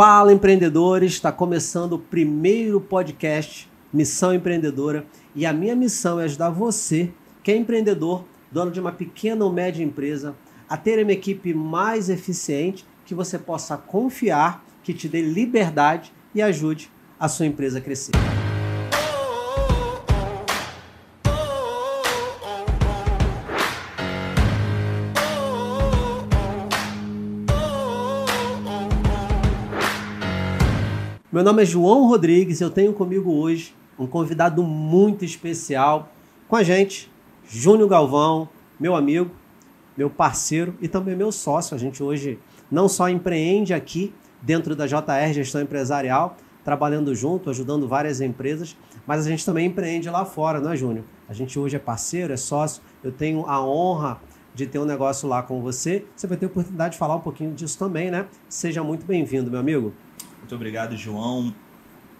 Fala empreendedores, está começando o primeiro podcast Missão Empreendedora e a minha missão é ajudar você, que é empreendedor, dono de uma pequena ou média empresa, a ter uma equipe mais eficiente que você possa confiar, que te dê liberdade e ajude a sua empresa a crescer. Meu nome é João Rodrigues, eu tenho comigo hoje um convidado muito especial com a gente, Júnior Galvão, meu amigo, meu parceiro e também meu sócio. A gente hoje não só empreende aqui dentro da JR Gestão Empresarial, trabalhando junto, ajudando várias empresas, mas a gente também empreende lá fora, não é, Júnior? A gente hoje é parceiro, é sócio. Eu tenho a honra de ter um negócio lá com você. Você vai ter a oportunidade de falar um pouquinho disso também, né? Seja muito bem-vindo, meu amigo. Muito obrigado, João.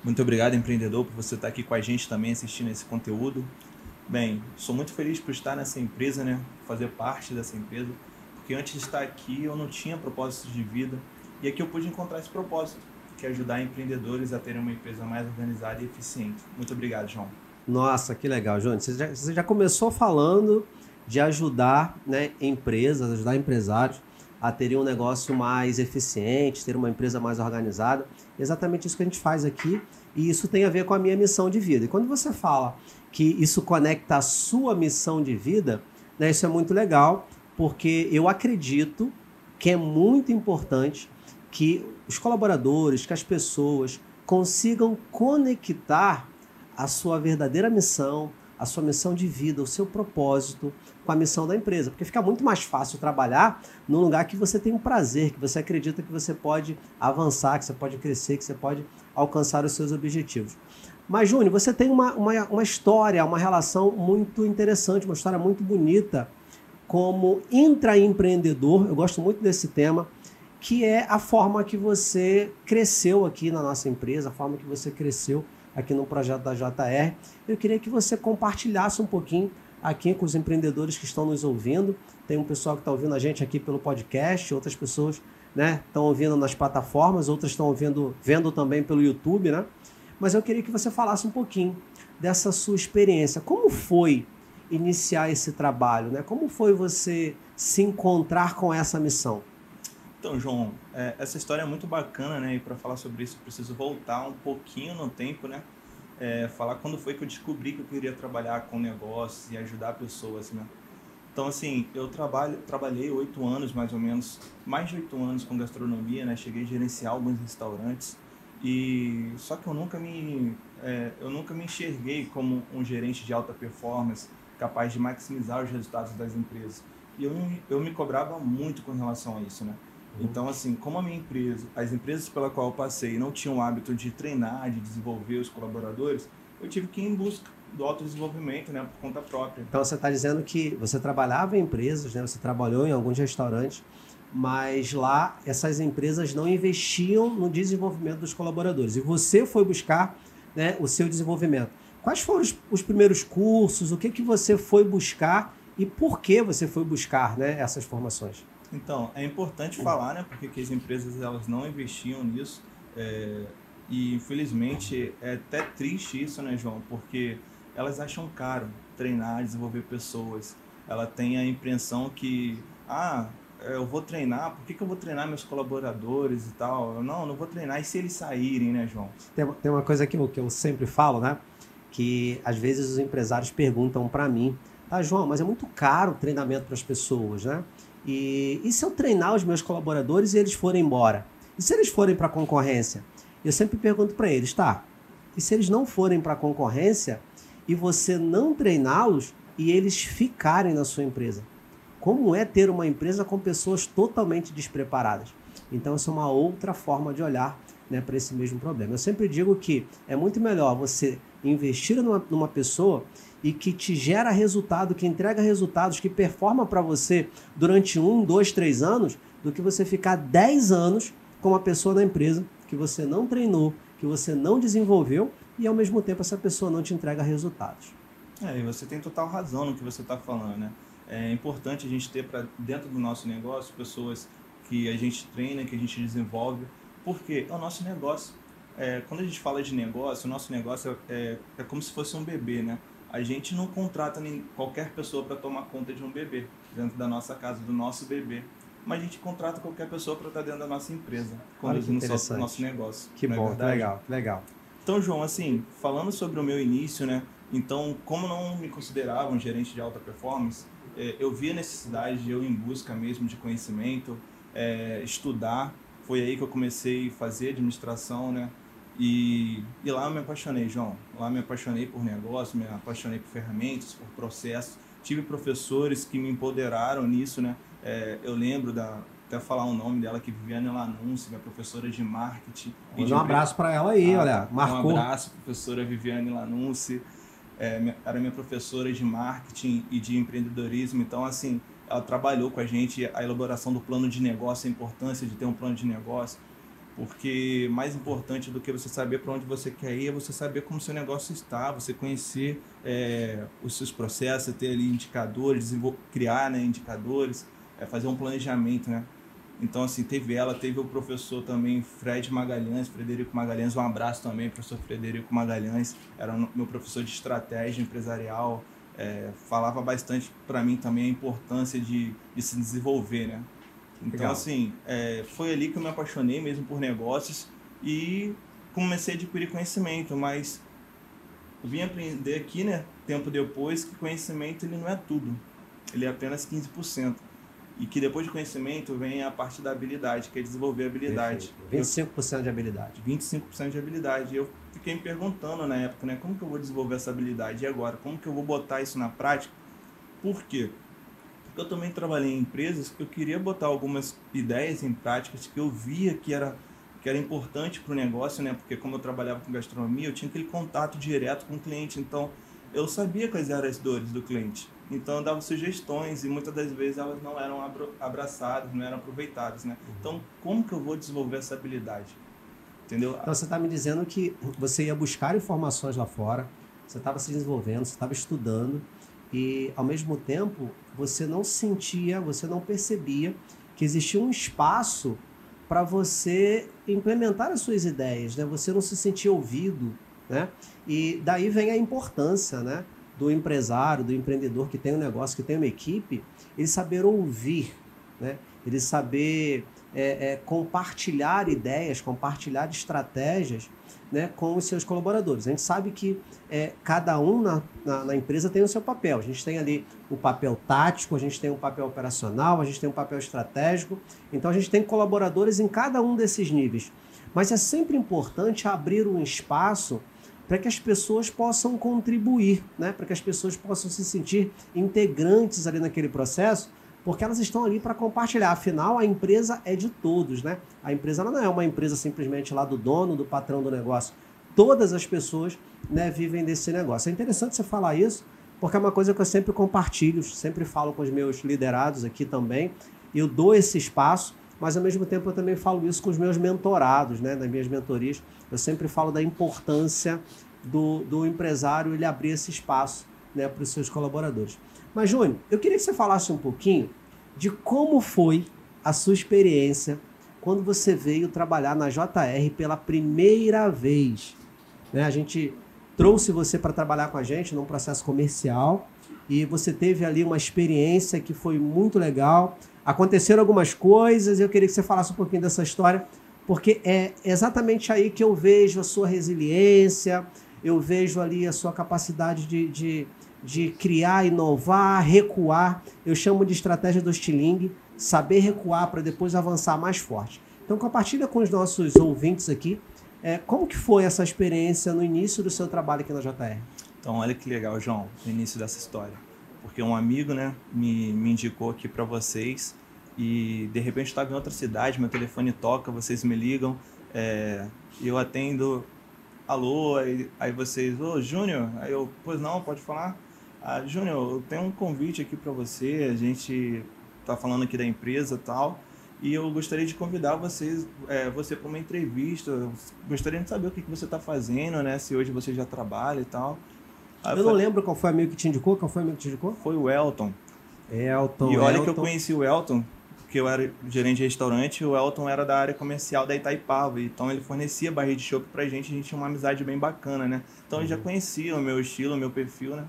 Muito obrigado, empreendedor, por você estar aqui com a gente também assistindo esse conteúdo. Bem, sou muito feliz por estar nessa empresa, né? Fazer parte dessa empresa, porque antes de estar aqui eu não tinha propósito de vida e aqui eu pude encontrar esse propósito, que é ajudar empreendedores a terem uma empresa mais organizada e eficiente. Muito obrigado, João. Nossa, que legal, João. Você já, você já começou falando de ajudar né, empresas, ajudar empresários a terem um negócio mais eficiente, ter uma empresa mais organizada. Exatamente isso que a gente faz aqui e isso tem a ver com a minha missão de vida. E quando você fala que isso conecta a sua missão de vida, né, isso é muito legal, porque eu acredito que é muito importante que os colaboradores, que as pessoas consigam conectar a sua verdadeira missão, a sua missão de vida, o seu propósito com a missão da empresa. Porque fica muito mais fácil trabalhar num lugar que você tem um prazer, que você acredita que você pode avançar, que você pode crescer, que você pode alcançar os seus objetivos. Mas, Júnior, você tem uma, uma, uma história, uma relação muito interessante, uma história muito bonita como intraempreendedor. Eu gosto muito desse tema, que é a forma que você cresceu aqui na nossa empresa, a forma que você cresceu aqui no projeto da JR. Eu queria que você compartilhasse um pouquinho aqui com os empreendedores que estão nos ouvindo. Tem um pessoal que está ouvindo a gente aqui pelo podcast, outras pessoas né, estão ouvindo nas plataformas, outras estão ouvindo, vendo também pelo YouTube, né? Mas eu queria que você falasse um pouquinho dessa sua experiência. Como foi iniciar esse trabalho, né? Como foi você se encontrar com essa missão? Então, João, é, essa história é muito bacana, né? E para falar sobre isso, preciso voltar um pouquinho no tempo, né? É, falar quando foi que eu descobri que eu queria trabalhar com negócios e ajudar pessoas, né? Então, assim, eu trabalho, trabalhei oito anos, mais ou menos, mais de oito anos com gastronomia, né? Cheguei a gerenciar alguns restaurantes e só que eu nunca me, é, eu nunca me enxerguei como um gerente de alta performance capaz de maximizar os resultados das empresas. E eu, eu me cobrava muito com relação a isso, né? Então, assim, como a minha empresa, as empresas pela qual eu passei não tinham o hábito de treinar, de desenvolver os colaboradores, eu tive que ir em busca do autodesenvolvimento, né, por conta própria. Então, você está dizendo que você trabalhava em empresas, né, você trabalhou em alguns restaurantes, mas lá essas empresas não investiam no desenvolvimento dos colaboradores. E você foi buscar né, o seu desenvolvimento. Quais foram os, os primeiros cursos? O que, que você foi buscar e por que você foi buscar né, essas formações? Então, é importante falar, né? Porque as empresas elas não investiam nisso. É, e infelizmente é até triste isso, né, João? Porque elas acham caro treinar, desenvolver pessoas. Ela tem a impressão que, ah, eu vou treinar, por que, que eu vou treinar meus colaboradores e tal? Eu, não, não vou treinar e se eles saírem, né, João? Tem, tem uma coisa que eu, que eu sempre falo, né? Que às vezes os empresários perguntam para mim, ah, João, mas é muito caro o treinamento para as pessoas, né? E, e se eu treinar os meus colaboradores e eles forem embora? E se eles forem para a concorrência? Eu sempre pergunto para eles, tá? E se eles não forem para a concorrência e você não treiná-los e eles ficarem na sua empresa? Como é ter uma empresa com pessoas totalmente despreparadas? Então, essa é uma outra forma de olhar né, para esse mesmo problema. Eu sempre digo que é muito melhor você investir numa, numa pessoa e que te gera resultado, que entrega resultados, que performa para você durante um, dois, três anos, do que você ficar dez anos com uma pessoa na empresa que você não treinou, que você não desenvolveu e ao mesmo tempo essa pessoa não te entrega resultados. É, e você tem total razão no que você está falando, né? É importante a gente ter para dentro do nosso negócio pessoas que a gente treina, que a gente desenvolve, Por quê? É o nosso negócio. É, quando a gente fala de negócio, o nosso negócio é, é como se fosse um bebê, né? A gente não contrata nem qualquer pessoa para tomar conta de um bebê dentro da nossa casa, do nosso bebê. Mas a gente contrata qualquer pessoa para estar dentro da nossa empresa, conduzindo o nosso, negócio. Que é bom, é legal, legal. Então, João, assim, falando sobre o meu início, né? Então, como não me considerava um gerente de alta performance, é, eu vi a necessidade de eu em busca mesmo de conhecimento, é, estudar. Foi aí que eu comecei a fazer administração, né? E, e lá eu me apaixonei, João. Lá me apaixonei por negócio, me apaixonei por ferramentas, por processos. Tive professores que me empoderaram nisso, né? É, eu lembro da até falar o nome dela que Viviane Lanunci, minha professora de marketing. Manda um abraço para ela aí, ah, olha, marcou. Um abraço, professora Viviane Lanunci. É, era minha professora de marketing e de empreendedorismo, então assim, ela trabalhou com a gente a elaboração do plano de negócio, a importância de ter um plano de negócio porque mais importante do que você saber para onde você quer ir é você saber como seu negócio está, você conhecer é, os seus processos, ter ali indicadores, criar né, indicadores, é, fazer um planejamento, né? Então, assim, teve ela, teve o professor também, Fred Magalhães, Frederico Magalhães, um abraço também, professor Frederico Magalhães, era meu professor de estratégia empresarial, é, falava bastante para mim também a importância de, de se desenvolver, né? Então, Legal. assim, é, foi ali que eu me apaixonei mesmo por negócios e comecei a adquirir conhecimento, mas eu vim aprender aqui, né, tempo depois, que conhecimento ele não é tudo, ele é apenas 15%. E que depois de conhecimento vem a parte da habilidade, que é desenvolver habilidade. Perfeito. 25% de habilidade. 25% de habilidade. Eu fiquei me perguntando na época, né, como que eu vou desenvolver essa habilidade? E agora, como que eu vou botar isso na prática? Por quê? Eu também trabalhei em empresas que eu queria botar algumas ideias em práticas que eu via que era que era importante para o negócio, né? Porque como eu trabalhava com gastronomia, eu tinha aquele contato direto com o cliente, então eu sabia quais eram as dores do cliente. Então eu dava sugestões e muitas das vezes elas não eram abraçadas, não eram aproveitadas, né? Uhum. Então como que eu vou desenvolver essa habilidade? Entendeu? Então você está me dizendo que você ia buscar informações lá fora, você estava se desenvolvendo, você estava estudando e ao mesmo tempo você não sentia, você não percebia que existia um espaço para você implementar as suas ideias, né? Você não se sentia ouvido, né? E daí vem a importância, né? Do empresário, do empreendedor que tem um negócio, que tem uma equipe, ele saber ouvir, né? Ele saber é, é, compartilhar ideias, compartilhar estratégias né, com os seus colaboradores. A gente sabe que é, cada um na, na, na, empresa tem o seu papel. A gente tem ali o papel tático, a gente tem o papel operacional, a gente tem o papel estratégico. Então a gente tem colaboradores em cada um desses níveis. Mas é sempre importante abrir um espaço para que as pessoas possam contribuir, né? para que as pessoas possam se sentir integrantes ali naquele processo porque elas estão ali para compartilhar. Afinal, a empresa é de todos, né? A empresa não é uma empresa simplesmente lá do dono, do patrão do negócio. Todas as pessoas né, vivem desse negócio. É interessante você falar isso, porque é uma coisa que eu sempre compartilho, sempre falo com os meus liderados aqui também. Eu dou esse espaço, mas ao mesmo tempo eu também falo isso com os meus mentorados, né, das minhas mentorias. Eu sempre falo da importância do, do empresário ele abrir esse espaço né, para os seus colaboradores. Mas, Júnior, eu queria que você falasse um pouquinho de como foi a sua experiência quando você veio trabalhar na JR pela primeira vez. Né? A gente trouxe você para trabalhar com a gente num processo comercial e você teve ali uma experiência que foi muito legal. Aconteceram algumas coisas, eu queria que você falasse um pouquinho dessa história, porque é exatamente aí que eu vejo a sua resiliência, eu vejo ali a sua capacidade de, de de criar, inovar, recuar. Eu chamo de estratégia do estilingue, saber recuar para depois avançar mais forte. Então, compartilha com os nossos ouvintes aqui é, como que foi essa experiência no início do seu trabalho aqui na JR. Então, olha que legal, João, o início dessa história. Porque um amigo né, me, me indicou aqui para vocês e de repente estava em outra cidade, meu telefone toca, vocês me ligam, é, eu atendo, alô, aí, aí vocês, ô Júnior, aí eu, pois não, pode falar? Ah, Júnior, eu tenho um convite aqui para você. A gente está falando aqui da empresa e tal. E eu gostaria de convidar vocês, é, você para uma entrevista. Eu gostaria de saber o que, que você está fazendo, né? Se hoje você já trabalha e tal. Eu, eu não lembro qual foi o amigo que te indicou. Qual foi o amigo que te indicou? Foi o Elton. Elton. E olha Elton. que eu conheci o Elton porque eu era gerente de restaurante, o Elton era da área comercial da Itaipava, então ele fornecia barriga de chopp pra gente, a gente tinha uma amizade bem bacana, né? Então ele já uhum. conhecia o meu estilo, o meu perfil, né?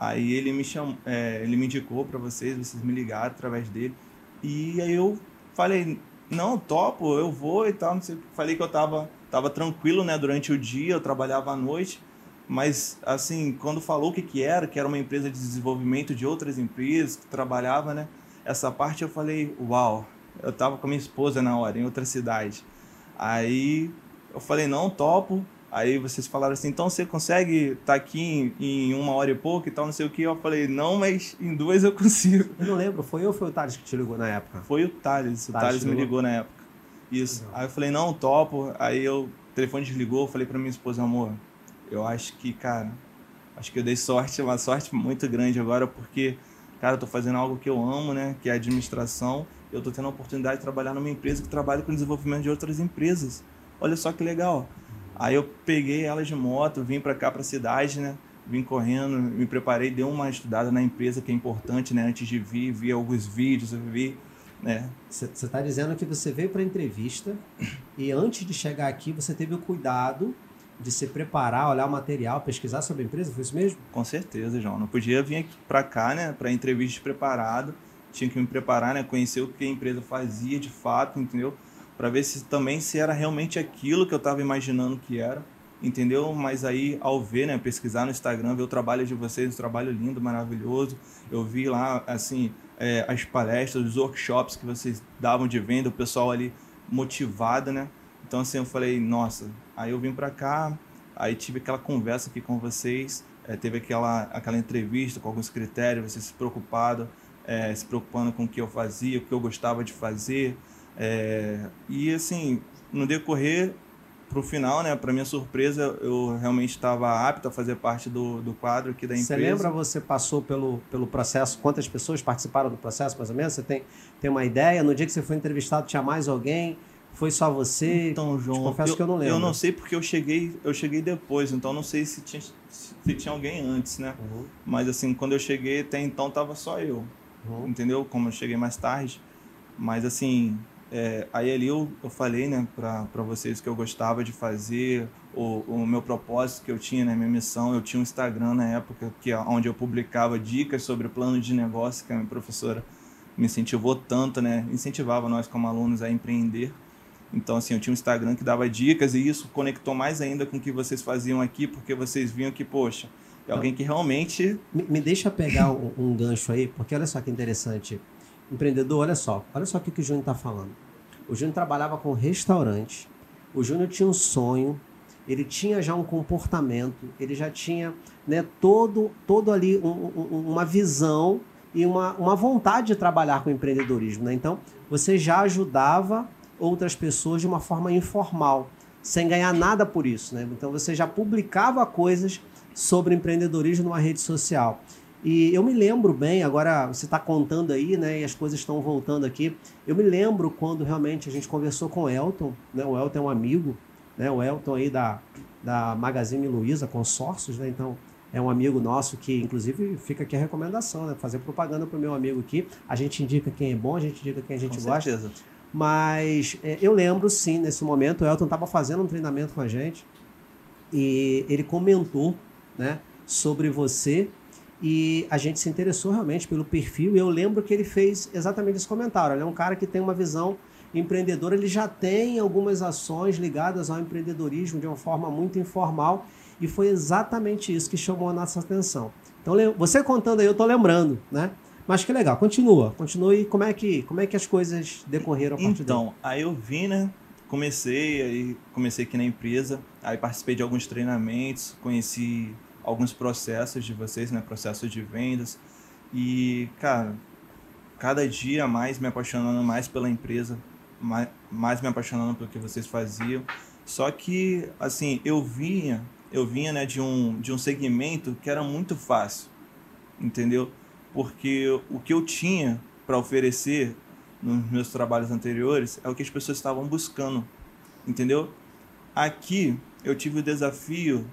Aí ele me chamou, é, ele me indicou para vocês, vocês me ligaram através dele. E aí eu falei, não, topo, eu vou e tal, não sei, falei que eu tava tava tranquilo, né, durante o dia, eu trabalhava à noite, mas assim, quando falou o que que era, que era uma empresa de desenvolvimento de outras empresas, que trabalhava, né, essa parte eu falei, uau, eu tava com a minha esposa na hora, em outra cidade. Aí eu falei, não, topo, Aí vocês falaram assim, então você consegue estar tá aqui em, em, uma hora e pouco e tal, não sei o que. Eu falei, não, mas em duas eu consigo. Eu não lembro, foi eu ou foi o Thales que te ligou na época? Foi o Thales, o Thales, Thales me ligou na época. Isso. Aí eu falei, não, topo. Aí eu, o telefone desligou, eu falei pra minha esposa, amor, eu acho que, cara, acho que eu dei sorte, uma sorte muito grande agora, porque, cara, eu tô fazendo algo que eu amo, né, que é a administração. Eu tô tendo a oportunidade de trabalhar numa empresa que trabalha com desenvolvimento de outras empresas. Olha só que legal. Aí eu peguei ela de moto, vim para cá para a cidade, né? Vim correndo, me preparei, dei uma estudada na empresa que é importante, né? Antes de vir, vi alguns vídeos, eu vi, né? Você está dizendo que você veio para a entrevista e antes de chegar aqui você teve o cuidado de se preparar, olhar o material, pesquisar sobre a empresa, foi isso mesmo? Com certeza, João. Não podia vir para cá, né? Para entrevista preparado, tinha que me preparar, né? Conhecer o que a empresa fazia de fato, entendeu? Para ver se também se era realmente aquilo que eu estava imaginando que era, entendeu? Mas aí ao ver, né, pesquisar no Instagram, ver o trabalho de vocês, um trabalho lindo, maravilhoso, eu vi lá assim é, as palestras, os workshops que vocês davam de venda, o pessoal ali motivado, né? Então assim eu falei, nossa, aí eu vim para cá, aí tive aquela conversa aqui com vocês, é, teve aquela aquela entrevista com alguns critérios, vocês se preocupado, é, se preocupando com o que eu fazia, o que eu gostava de fazer, é, e assim, no decorrer pro final, né, para minha surpresa, eu realmente estava apto a fazer parte do, do quadro aqui da empresa. Você lembra, você passou pelo, pelo processo, quantas pessoas participaram do processo, mais ou menos? Você tem, tem uma ideia? No dia que você foi entrevistado, tinha mais alguém? Foi só você? Então, João, confesso eu, que eu não lembro. Eu não sei porque eu cheguei, eu cheguei depois, então não sei se tinha, se tinha alguém antes, né? Uhum. Mas assim, quando eu cheguei, até então tava só eu. Uhum. Entendeu? Como eu cheguei mais tarde. Mas assim, é, aí ali eu, eu falei né, para vocês que eu gostava de fazer, o, o meu propósito que eu tinha, né, minha missão. Eu tinha um Instagram na época que, onde eu publicava dicas sobre plano de negócio, que a minha professora me incentivou tanto, né, incentivava nós como alunos a empreender. Então, assim, eu tinha um Instagram que dava dicas e isso conectou mais ainda com o que vocês faziam aqui, porque vocês viam que, poxa, é alguém que realmente. Me, me deixa pegar um, um gancho aí, porque olha só que interessante Empreendedor, olha só, olha só o que, que o Júnior está falando. O Júnior trabalhava com restaurante, o Júnior tinha um sonho, ele tinha já um comportamento, ele já tinha né, todo, todo ali um, um, uma visão e uma, uma vontade de trabalhar com empreendedorismo. Né? Então, você já ajudava outras pessoas de uma forma informal, sem ganhar nada por isso. Né? Então, você já publicava coisas sobre empreendedorismo numa rede social. E eu me lembro bem, agora você está contando aí, né? E as coisas estão voltando aqui. Eu me lembro quando realmente a gente conversou com o Elton, né? O Elton é um amigo, né? O Elton aí da, da Magazine Luiza Consórcios, né? Então é um amigo nosso que, inclusive, fica aqui a recomendação, né? Fazer propaganda para o meu amigo aqui. A gente indica quem é bom, a gente indica quem a gente com gosta. Certeza. Mas é, eu lembro sim, nesse momento, o Elton estava fazendo um treinamento com a gente e ele comentou, né? Sobre você e a gente se interessou realmente pelo perfil. E eu lembro que ele fez exatamente esse comentário. Ele é um cara que tem uma visão empreendedora, ele já tem algumas ações ligadas ao empreendedorismo de uma forma muito informal. E foi exatamente isso que chamou a nossa atenção. Então, você contando aí, eu estou lembrando, né? Mas que legal, continua, continue. Como é que, como é que as coisas decorreram a partir Então, aí eu vim, né? Comecei, aí comecei aqui na empresa, aí participei de alguns treinamentos, conheci alguns processos de vocês, né? Processos de vendas. E, cara, cada dia mais me apaixonando mais pela empresa, mais, mais me apaixonando pelo que vocês faziam. Só que, assim, eu vinha, eu vinha, né, de um, de um segmento que era muito fácil, entendeu? Porque o que eu tinha para oferecer nos meus trabalhos anteriores é o que as pessoas estavam buscando, entendeu? Aqui eu tive o desafio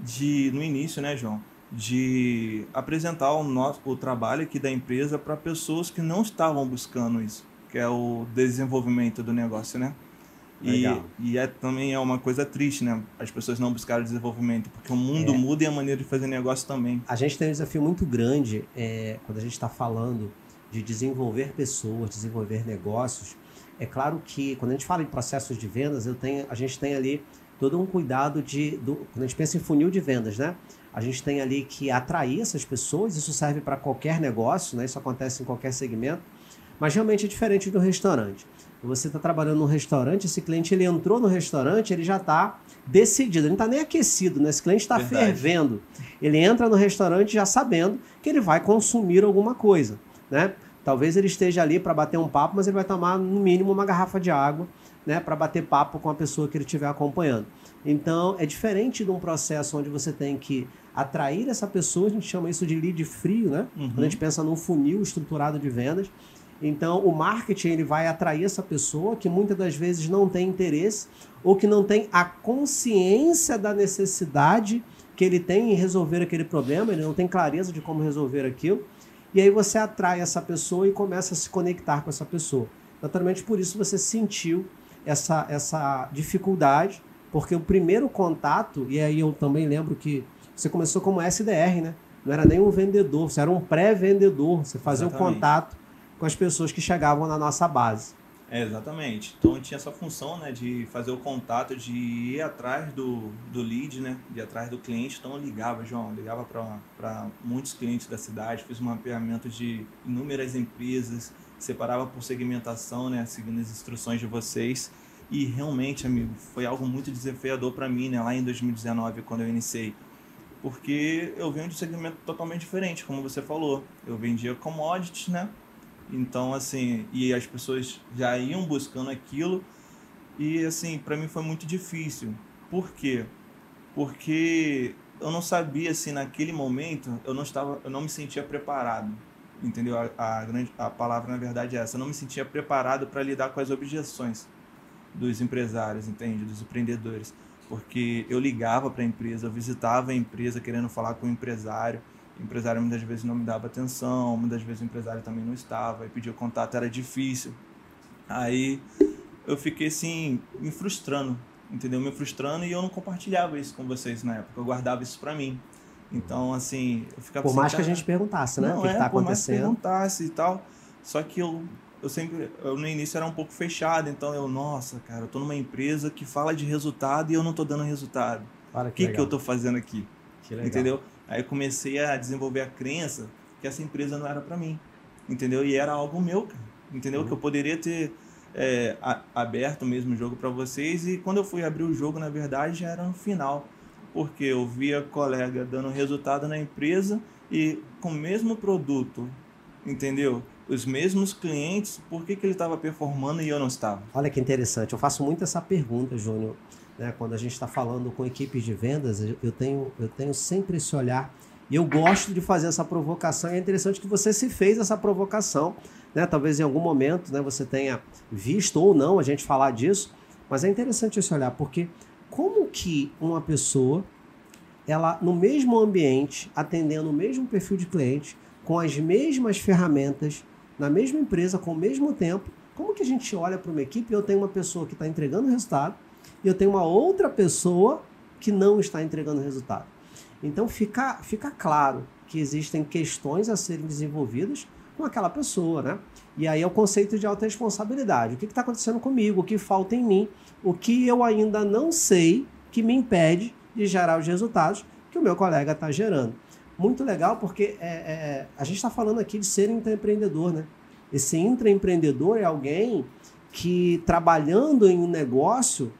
de no início, né, João, de apresentar o nosso o trabalho aqui da empresa para pessoas que não estavam buscando isso, que é o desenvolvimento do negócio, né? E, e é, também é uma coisa triste, né? As pessoas não buscaram desenvolvimento, porque o mundo é. muda e a maneira de fazer negócio também. A gente tem um desafio muito grande é, quando a gente está falando de desenvolver pessoas, desenvolver negócios. É claro que quando a gente fala em processos de vendas, eu tenho, a gente tem ali todo um cuidado de. Do, quando a gente pensa em funil de vendas, né? A gente tem ali que atrair essas pessoas, isso serve para qualquer negócio, né? Isso acontece em qualquer segmento, mas realmente é diferente do restaurante você está trabalhando num restaurante, esse cliente ele entrou no restaurante, ele já está decidido, ele não está nem aquecido, né? Esse cliente está fervendo. Ele entra no restaurante já sabendo que ele vai consumir alguma coisa, né? Talvez ele esteja ali para bater um papo, mas ele vai tomar no mínimo uma garrafa de água, né? Para bater papo com a pessoa que ele estiver acompanhando. Então é diferente de um processo onde você tem que atrair essa pessoa, a gente chama isso de lead frio, né? Uhum. Quando a gente pensa num funil estruturado de vendas então, o marketing ele vai atrair essa pessoa que muitas das vezes não tem interesse ou que não tem a consciência da necessidade que ele tem em resolver aquele problema, ele não tem clareza de como resolver aquilo. E aí você atrai essa pessoa e começa a se conectar com essa pessoa. Naturalmente, por isso você sentiu essa, essa dificuldade, porque o primeiro contato, e aí eu também lembro que você começou como SDR, né? Não era nem um vendedor, você era um pré-vendedor, você fazia o um contato com as pessoas que chegavam na nossa base. É, exatamente. Então tinha essa função né, de fazer o contato, de ir atrás do, do lead, né, de ir atrás do cliente. Então eu ligava, João, ligava para muitos clientes da cidade, fiz um mapeamento de inúmeras empresas, separava por segmentação, né, seguindo as instruções de vocês. E realmente, amigo, foi algo muito desafiador para mim, né, lá em 2019, quando eu iniciei. Porque eu venho de um segmento totalmente diferente, como você falou. Eu vendia commodities, né? Então, assim, e as pessoas já iam buscando aquilo. E, assim, para mim foi muito difícil. Por quê? Porque eu não sabia, assim, naquele momento, eu não estava, eu não me sentia preparado. Entendeu? A, a, grande, a palavra, na verdade, é essa. Eu não me sentia preparado para lidar com as objeções dos empresários, entende? Dos empreendedores. Porque eu ligava para a empresa, eu visitava a empresa querendo falar com o empresário o empresário muitas vezes não me dava atenção, muitas vezes o empresário também não estava, e pedir contato era difícil. Aí eu fiquei assim, me frustrando, entendeu? Me frustrando e eu não compartilhava isso com vocês na época, eu guardava isso para mim. Então, assim, eu ficava Por assim, mais que a gente perguntasse, né? Não, o que, é, que tá por acontecendo. Mais que perguntasse e tal. Só que eu, eu sempre, eu no início era um pouco fechado, então eu, nossa, cara, eu tô numa empresa que fala de resultado e eu não tô dando resultado. O que, que, que eu tô fazendo aqui? Entendeu? Aí comecei a desenvolver a crença que essa empresa não era para mim, entendeu? E era algo meu, cara, entendeu? Uhum. Que eu poderia ter é, a, aberto mesmo o jogo para vocês e quando eu fui abrir o jogo, na verdade, já era no final, porque eu via colega dando resultado na empresa e com o mesmo produto, entendeu? Os mesmos clientes, por que, que ele estava performando e eu não estava? Olha que interessante, eu faço muito essa pergunta, Júnior né? Quando a gente está falando com equipes de vendas, eu tenho, eu tenho sempre esse olhar e eu gosto de fazer essa provocação. E é interessante que você se fez essa provocação, né? Talvez em algum momento, né, você tenha visto ou não a gente falar disso, mas é interessante esse olhar porque como que uma pessoa ela no mesmo ambiente, atendendo o mesmo perfil de cliente, com as mesmas ferramentas, na mesma empresa, com o mesmo tempo, como que a gente olha para uma equipe e eu tenho uma pessoa que está entregando resultado e eu tenho uma outra pessoa que não está entregando resultado. Então fica, fica claro que existem questões a serem desenvolvidas com aquela pessoa, né? E aí é o conceito de autorresponsabilidade. O que está acontecendo comigo? O que falta em mim? O que eu ainda não sei que me impede de gerar os resultados que o meu colega está gerando. Muito legal porque é, é, a gente está falando aqui de ser intraempreendedor, né? Esse intraempreendedor é alguém que trabalhando em um negócio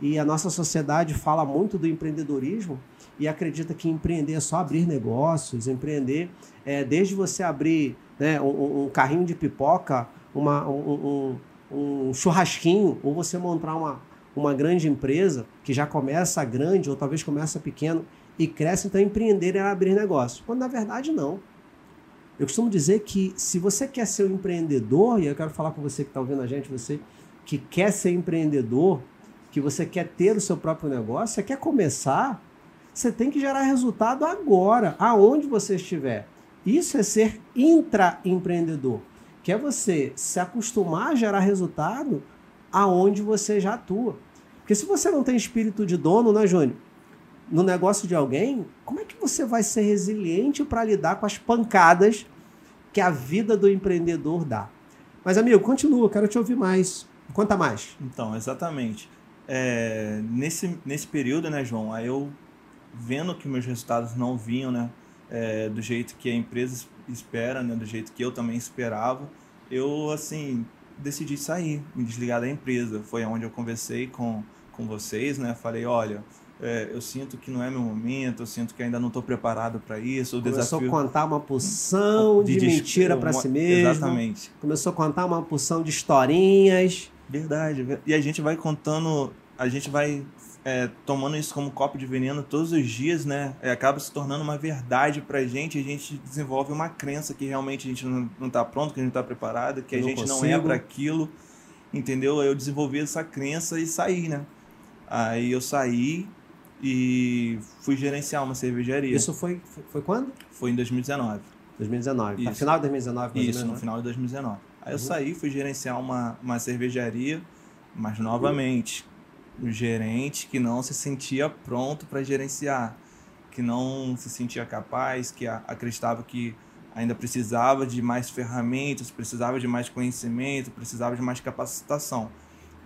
e a nossa sociedade fala muito do empreendedorismo e acredita que empreender é só abrir negócios, empreender é desde você abrir né, um, um carrinho de pipoca, uma, um, um, um, churrasquinho, ou você montar uma, uma grande empresa que já começa grande ou talvez começa pequeno e cresce, então empreender é abrir negócio. Quando na verdade não. Eu costumo dizer que se você quer ser um empreendedor, e eu quero falar com você que está ouvindo a gente, você que quer ser empreendedor, que você quer ter o seu próprio negócio, você quer começar, você tem que gerar resultado agora, aonde você estiver. Isso é ser intraempreendedor. Que é você se acostumar a gerar resultado aonde você já atua. Porque se você não tem espírito de dono, né, Júnior? No negócio de alguém, como é que você vai ser resiliente para lidar com as pancadas que a vida do empreendedor dá? Mas, amigo, continua, quero te ouvir mais. Conta mais. Então, exatamente. É, nesse, nesse período, né, João, aí eu vendo que meus resultados não vinham, né, é, do jeito que a empresa espera, né, do jeito que eu também esperava, eu, assim, decidi sair, me desligar da empresa. Foi onde eu conversei com, com vocês, né, falei, olha, é, eu sinto que não é meu momento, eu sinto que ainda não estou preparado para isso. O Começou desafio... a contar uma porção de, de mentira para si mesmo. Exatamente. Começou a contar uma porção de historinhas. Verdade. E a gente vai contando, a gente vai é, tomando isso como copo de veneno todos os dias, né? É, acaba se tornando uma verdade pra gente. A gente desenvolve uma crença que realmente a gente não, não tá pronto, que a gente não tá preparado, que a não gente consigo. não é para aquilo. Entendeu? Eu desenvolvi essa crença e saí, né? Aí eu saí e fui gerenciar uma cervejaria. Isso foi, foi, foi quando? Foi em 2019. 2019. Isso. final de 2019, mais Isso, no final de 2019. Aí uhum. eu saí, fui gerenciar uma, uma cervejaria, mas novamente, um gerente que não se sentia pronto para gerenciar, que não se sentia capaz, que acreditava que ainda precisava de mais ferramentas, precisava de mais conhecimento, precisava de mais capacitação.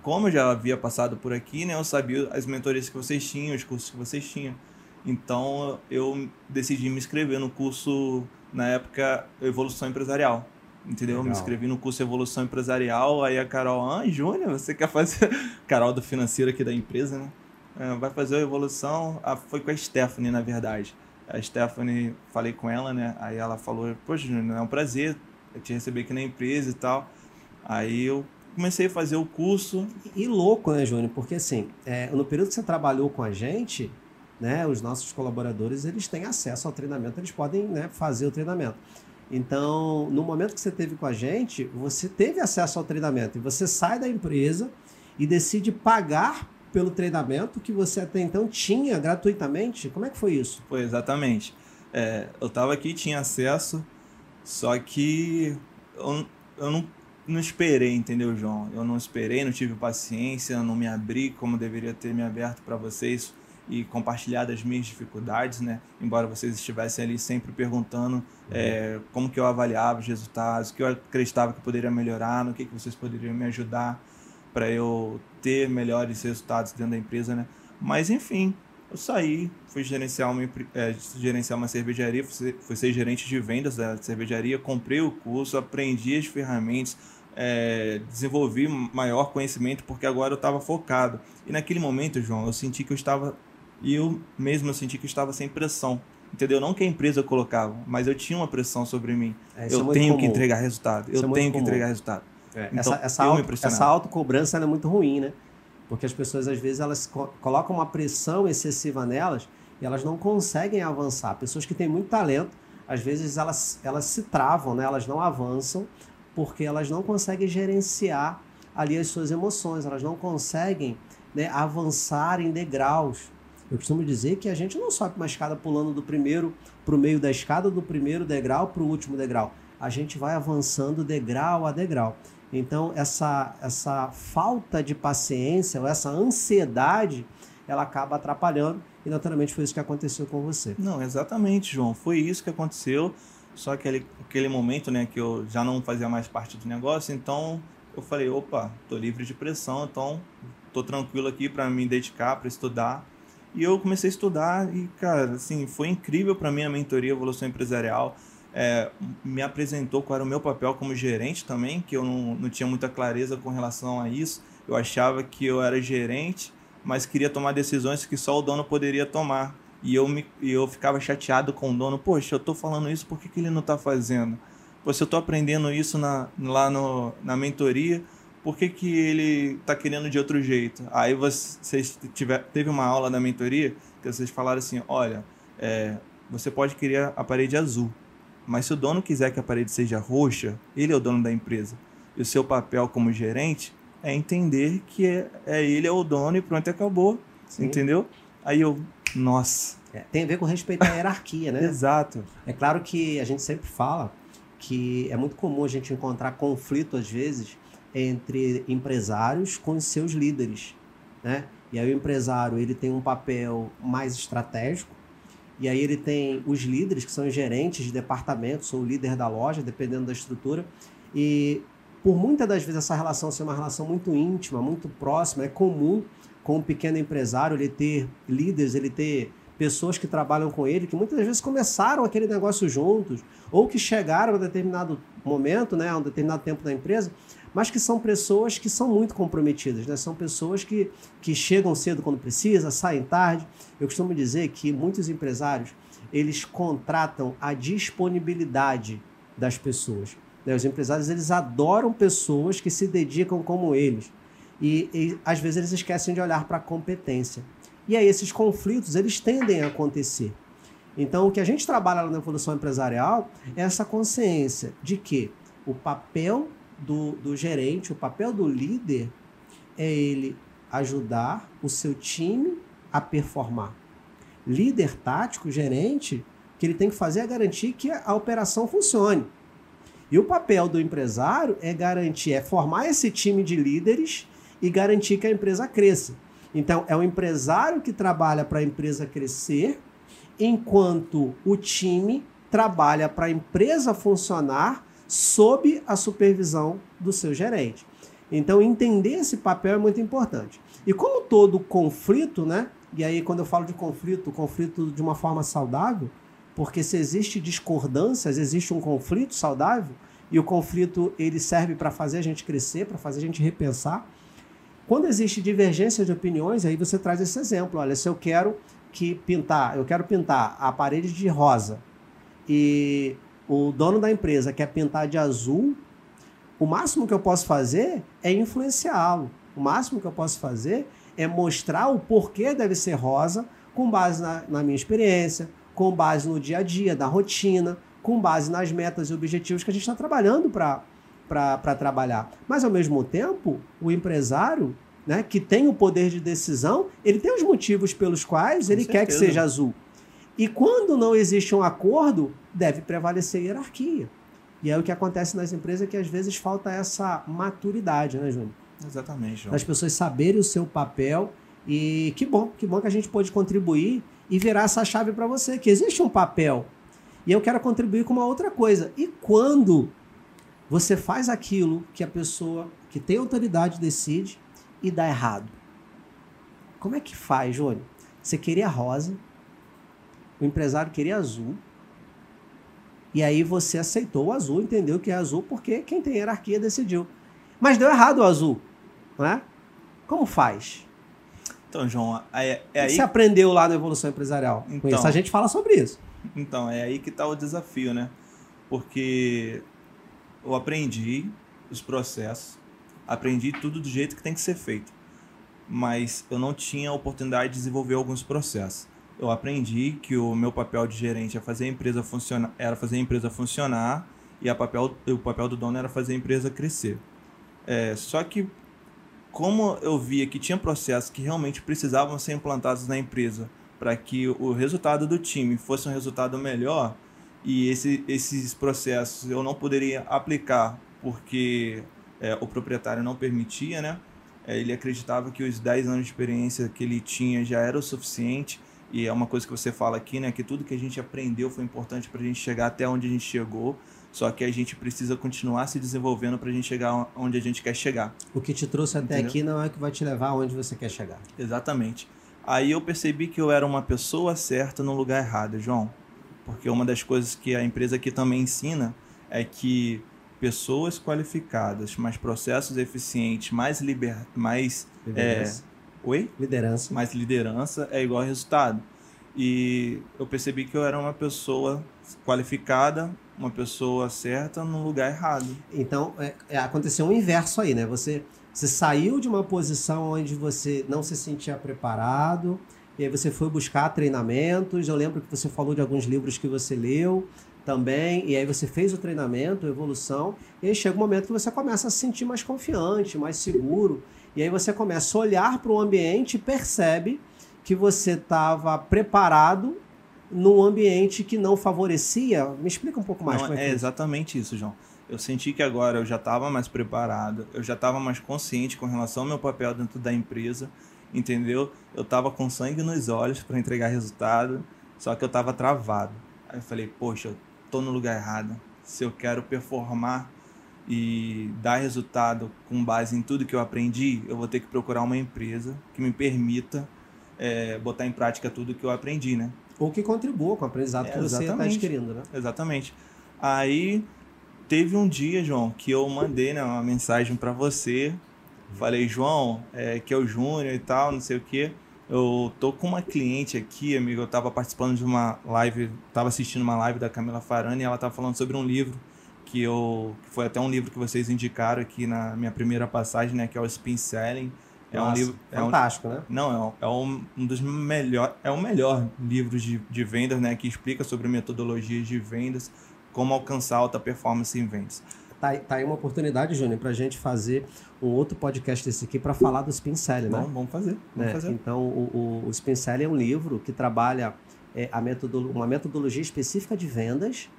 Como eu já havia passado por aqui, né, eu sabia as mentorias que vocês tinham, os cursos que vocês tinham. Então eu decidi me inscrever no curso, na época, Evolução Empresarial entendeu? Legal. Me inscrevi no curso Evolução Empresarial, aí a Carol, ah, Júnior, você quer fazer... Carol do financeiro aqui da empresa, né? É, vai fazer a evolução, ah, foi com a Stephanie, na verdade. A Stephanie, falei com ela, né? Aí ela falou, poxa, Júnior, é um prazer te receber aqui na empresa e tal. Aí eu comecei a fazer o curso. E, e louco, né, Júnior? Porque assim, é, no período que você trabalhou com a gente, né, os nossos colaboradores, eles têm acesso ao treinamento, eles podem né, fazer o treinamento. Então, no momento que você teve com a gente, você teve acesso ao treinamento e você sai da empresa e decide pagar pelo treinamento que você até então tinha gratuitamente. Como é que foi isso? Foi exatamente. É, eu estava aqui, tinha acesso, só que eu, eu não, não esperei, entendeu, João? Eu não esperei, não tive paciência, não me abri como deveria ter me aberto para vocês e compartilhar das minhas dificuldades, né? Embora vocês estivessem ali sempre perguntando uhum. é, como que eu avaliava os resultados, o que eu acreditava que poderia melhorar, no que, que vocês poderiam me ajudar para eu ter melhores resultados dentro da empresa, né? Mas enfim, eu saí, fui gerenciar uma, é, gerenciar uma cervejaria, fui ser, fui ser gerente de vendas da cervejaria, comprei o curso, aprendi as ferramentas, é, desenvolvi maior conhecimento porque agora eu estava focado. E naquele momento, João, eu senti que eu estava e eu mesmo eu senti que eu estava sem pressão. Entendeu? Não que a empresa colocava, mas eu tinha uma pressão sobre mim. É, eu é tenho comum. que entregar resultado. Eu é tenho que entregar resultado. É, então, essa, essa, auto, essa autocobrança é muito ruim, né? Porque as pessoas, às vezes, elas co colocam uma pressão excessiva nelas e elas não conseguem avançar. Pessoas que têm muito talento, às vezes, elas, elas se travam, né? Elas não avançam porque elas não conseguem gerenciar ali as suas emoções, elas não conseguem né, avançar em degraus. Eu costumo dizer que a gente não sobe uma escada pulando do primeiro para o meio da escada, do primeiro degrau para o último degrau. A gente vai avançando degrau a degrau. Então, essa, essa falta de paciência, ou essa ansiedade, ela acaba atrapalhando. E, naturalmente, foi isso que aconteceu com você. Não, exatamente, João. Foi isso que aconteceu. Só que aquele, aquele momento né, que eu já não fazia mais parte do negócio, então eu falei: opa, tô livre de pressão, então tô tranquilo aqui para me dedicar, para estudar. E eu comecei a estudar e, cara, assim, foi incrível para mim a mentoria Evolução Empresarial. É, me apresentou qual era o meu papel como gerente também, que eu não, não tinha muita clareza com relação a isso. Eu achava que eu era gerente, mas queria tomar decisões que só o dono poderia tomar. E eu, me, e eu ficava chateado com o dono. Poxa, eu tô falando isso, por que, que ele não tá fazendo? Se eu tô aprendendo isso na, lá no, na mentoria, por que, que ele está querendo de outro jeito? Aí vocês tiver, teve uma aula da mentoria que vocês falaram assim, olha, é, você pode querer a parede azul, mas se o dono quiser que a parede seja roxa, ele é o dono da empresa. E o seu papel como gerente é entender que é, é ele é o dono e pronto, acabou. Sim. Entendeu? Aí eu, nossa. É, tem a ver com respeito à hierarquia, né? Exato. É claro que a gente sempre fala que é muito comum a gente encontrar conflito, às vezes, entre empresários com seus líderes, né? E aí o empresário ele tem um papel mais estratégico, e aí ele tem os líderes, que são os gerentes de departamentos ou o líder da loja, dependendo da estrutura. E por muitas das vezes essa relação ser uma relação muito íntima, muito próxima, é comum com um pequeno empresário ele ter líderes, ele ter pessoas que trabalham com ele, que muitas vezes começaram aquele negócio juntos, ou que chegaram a determinado momento, né, a um determinado tempo da empresa, mas que são pessoas que são muito comprometidas, né? São pessoas que, que chegam cedo quando precisa, saem tarde. Eu costumo dizer que muitos empresários, eles contratam a disponibilidade das pessoas. Né? Os empresários, eles adoram pessoas que se dedicam como eles. E, e às vezes eles esquecem de olhar para a competência. E aí esses conflitos, eles tendem a acontecer. Então, o que a gente trabalha na evolução empresarial é essa consciência de que o papel do, do gerente, o papel do líder é ele ajudar o seu time a performar. Líder tático, gerente, que ele tem que fazer é garantir que a operação funcione. E o papel do empresário é garantir, é formar esse time de líderes e garantir que a empresa cresça. Então, é o empresário que trabalha para a empresa crescer, enquanto o time trabalha para a empresa funcionar sob a supervisão do seu gerente. Então, entender esse papel é muito importante. E como todo conflito, né? E aí, quando eu falo de conflito, conflito de uma forma saudável, porque se existe discordâncias, existe um conflito saudável, e o conflito ele serve para fazer a gente crescer, para fazer a gente repensar. Quando existe divergência de opiniões, aí você traz esse exemplo. Olha, se eu quero que pintar, eu quero pintar a parede de rosa e o dono da empresa quer pintar de azul, o máximo que eu posso fazer é influenciá-lo. O máximo que eu posso fazer é mostrar o porquê deve ser rosa, com base na, na minha experiência, com base no dia a dia, da rotina, com base nas metas e objetivos que a gente está trabalhando para trabalhar. Mas, ao mesmo tempo, o empresário, né, que tem o poder de decisão, ele tem os motivos pelos quais com ele certeza. quer que seja azul. E quando não existe um acordo, deve prevalecer a hierarquia. E é o que acontece nas empresas que às vezes falta essa maturidade, né, Júnior? Exatamente. João. Das pessoas saberem o seu papel e que bom, que bom que a gente pode contribuir e virar essa chave para você, que existe um papel. E eu quero contribuir com uma outra coisa. E quando você faz aquilo que a pessoa que tem autoridade decide e dá errado? Como é que faz, Júnior? Você queria rosa, o empresário queria azul, e aí você aceitou o azul, entendeu que é azul porque quem tem hierarquia decidiu. Mas deu errado o azul, não é? Como faz? Então, João, é, é aí... Você aprendeu lá na Evolução Empresarial? Então, isso, a gente fala sobre isso. Então, é aí que está o desafio, né? Porque eu aprendi os processos, aprendi tudo do jeito que tem que ser feito, mas eu não tinha oportunidade de desenvolver alguns processos eu aprendi que o meu papel de gerente era fazer a empresa funcionar, era fazer a empresa funcionar e a papel, o papel do dono era fazer a empresa crescer. É, só que como eu via que tinha processos que realmente precisavam ser implantados na empresa para que o resultado do time fosse um resultado melhor e esse, esses processos eu não poderia aplicar porque é, o proprietário não permitia, né? É, ele acreditava que os 10 anos de experiência que ele tinha já era o suficiente e é uma coisa que você fala aqui, né? Que tudo que a gente aprendeu foi importante para a gente chegar até onde a gente chegou. Só que a gente precisa continuar se desenvolvendo para a gente chegar onde a gente quer chegar. O que te trouxe até Entendeu? aqui não é o que vai te levar aonde você quer chegar. Exatamente. Aí eu percebi que eu era uma pessoa certa no lugar errado, João. Porque uma das coisas que a empresa aqui também ensina é que pessoas qualificadas, mais processos eficientes, mais liber... mais é, Oi? Liderança. Mas liderança é igual resultado. E eu percebi que eu era uma pessoa qualificada, uma pessoa certa no lugar errado. Então, é, é, aconteceu um inverso aí, né? Você, você saiu de uma posição onde você não se sentia preparado, e aí você foi buscar treinamentos. Eu lembro que você falou de alguns livros que você leu também, e aí você fez o treinamento, a evolução, e aí chega um momento que você começa a se sentir mais confiante, mais seguro. E aí você começa a olhar para o ambiente e percebe que você estava preparado num ambiente que não favorecia. Me explica um pouco mais. Não, é, é exatamente isso, João. Eu senti que agora eu já estava mais preparado, eu já estava mais consciente com relação ao meu papel dentro da empresa, entendeu? Eu estava com sangue nos olhos para entregar resultado, só que eu estava travado. Aí eu falei, poxa, eu tô no lugar errado. Se eu quero performar e dar resultado com base em tudo que eu aprendi, eu vou ter que procurar uma empresa que me permita é, botar em prática tudo que eu aprendi, né? Ou que contribua com o aprendizado é, que você está adquirindo, né? Exatamente. Aí teve um dia, João, que eu mandei né, uma mensagem para você. Falei, João, é, que é o Júnior e tal, não sei o quê. Eu tô com uma cliente aqui, amigo. Eu tava participando de uma live, tava assistindo uma live da Camila Farani e ela tava falando sobre um livro que eu. que foi até um livro que vocês indicaram aqui na minha primeira passagem, né? Que é o Spin Selling. É Nossa, um livro. Fantástico, é um, né? Não, é, um, é um, dos melhores. É o melhor livro de, de vendas, né? Que explica sobre metodologias de vendas, como alcançar alta performance em vendas. Tá, tá aí uma oportunidade, Júnior, para a gente fazer um outro podcast desse aqui para falar do Spin Selling, né? Vamos, fazer. Vamos né? fazer. Então, o, o, o Spin Selling é um livro que trabalha é, a metodolo uma metodologia específica de vendas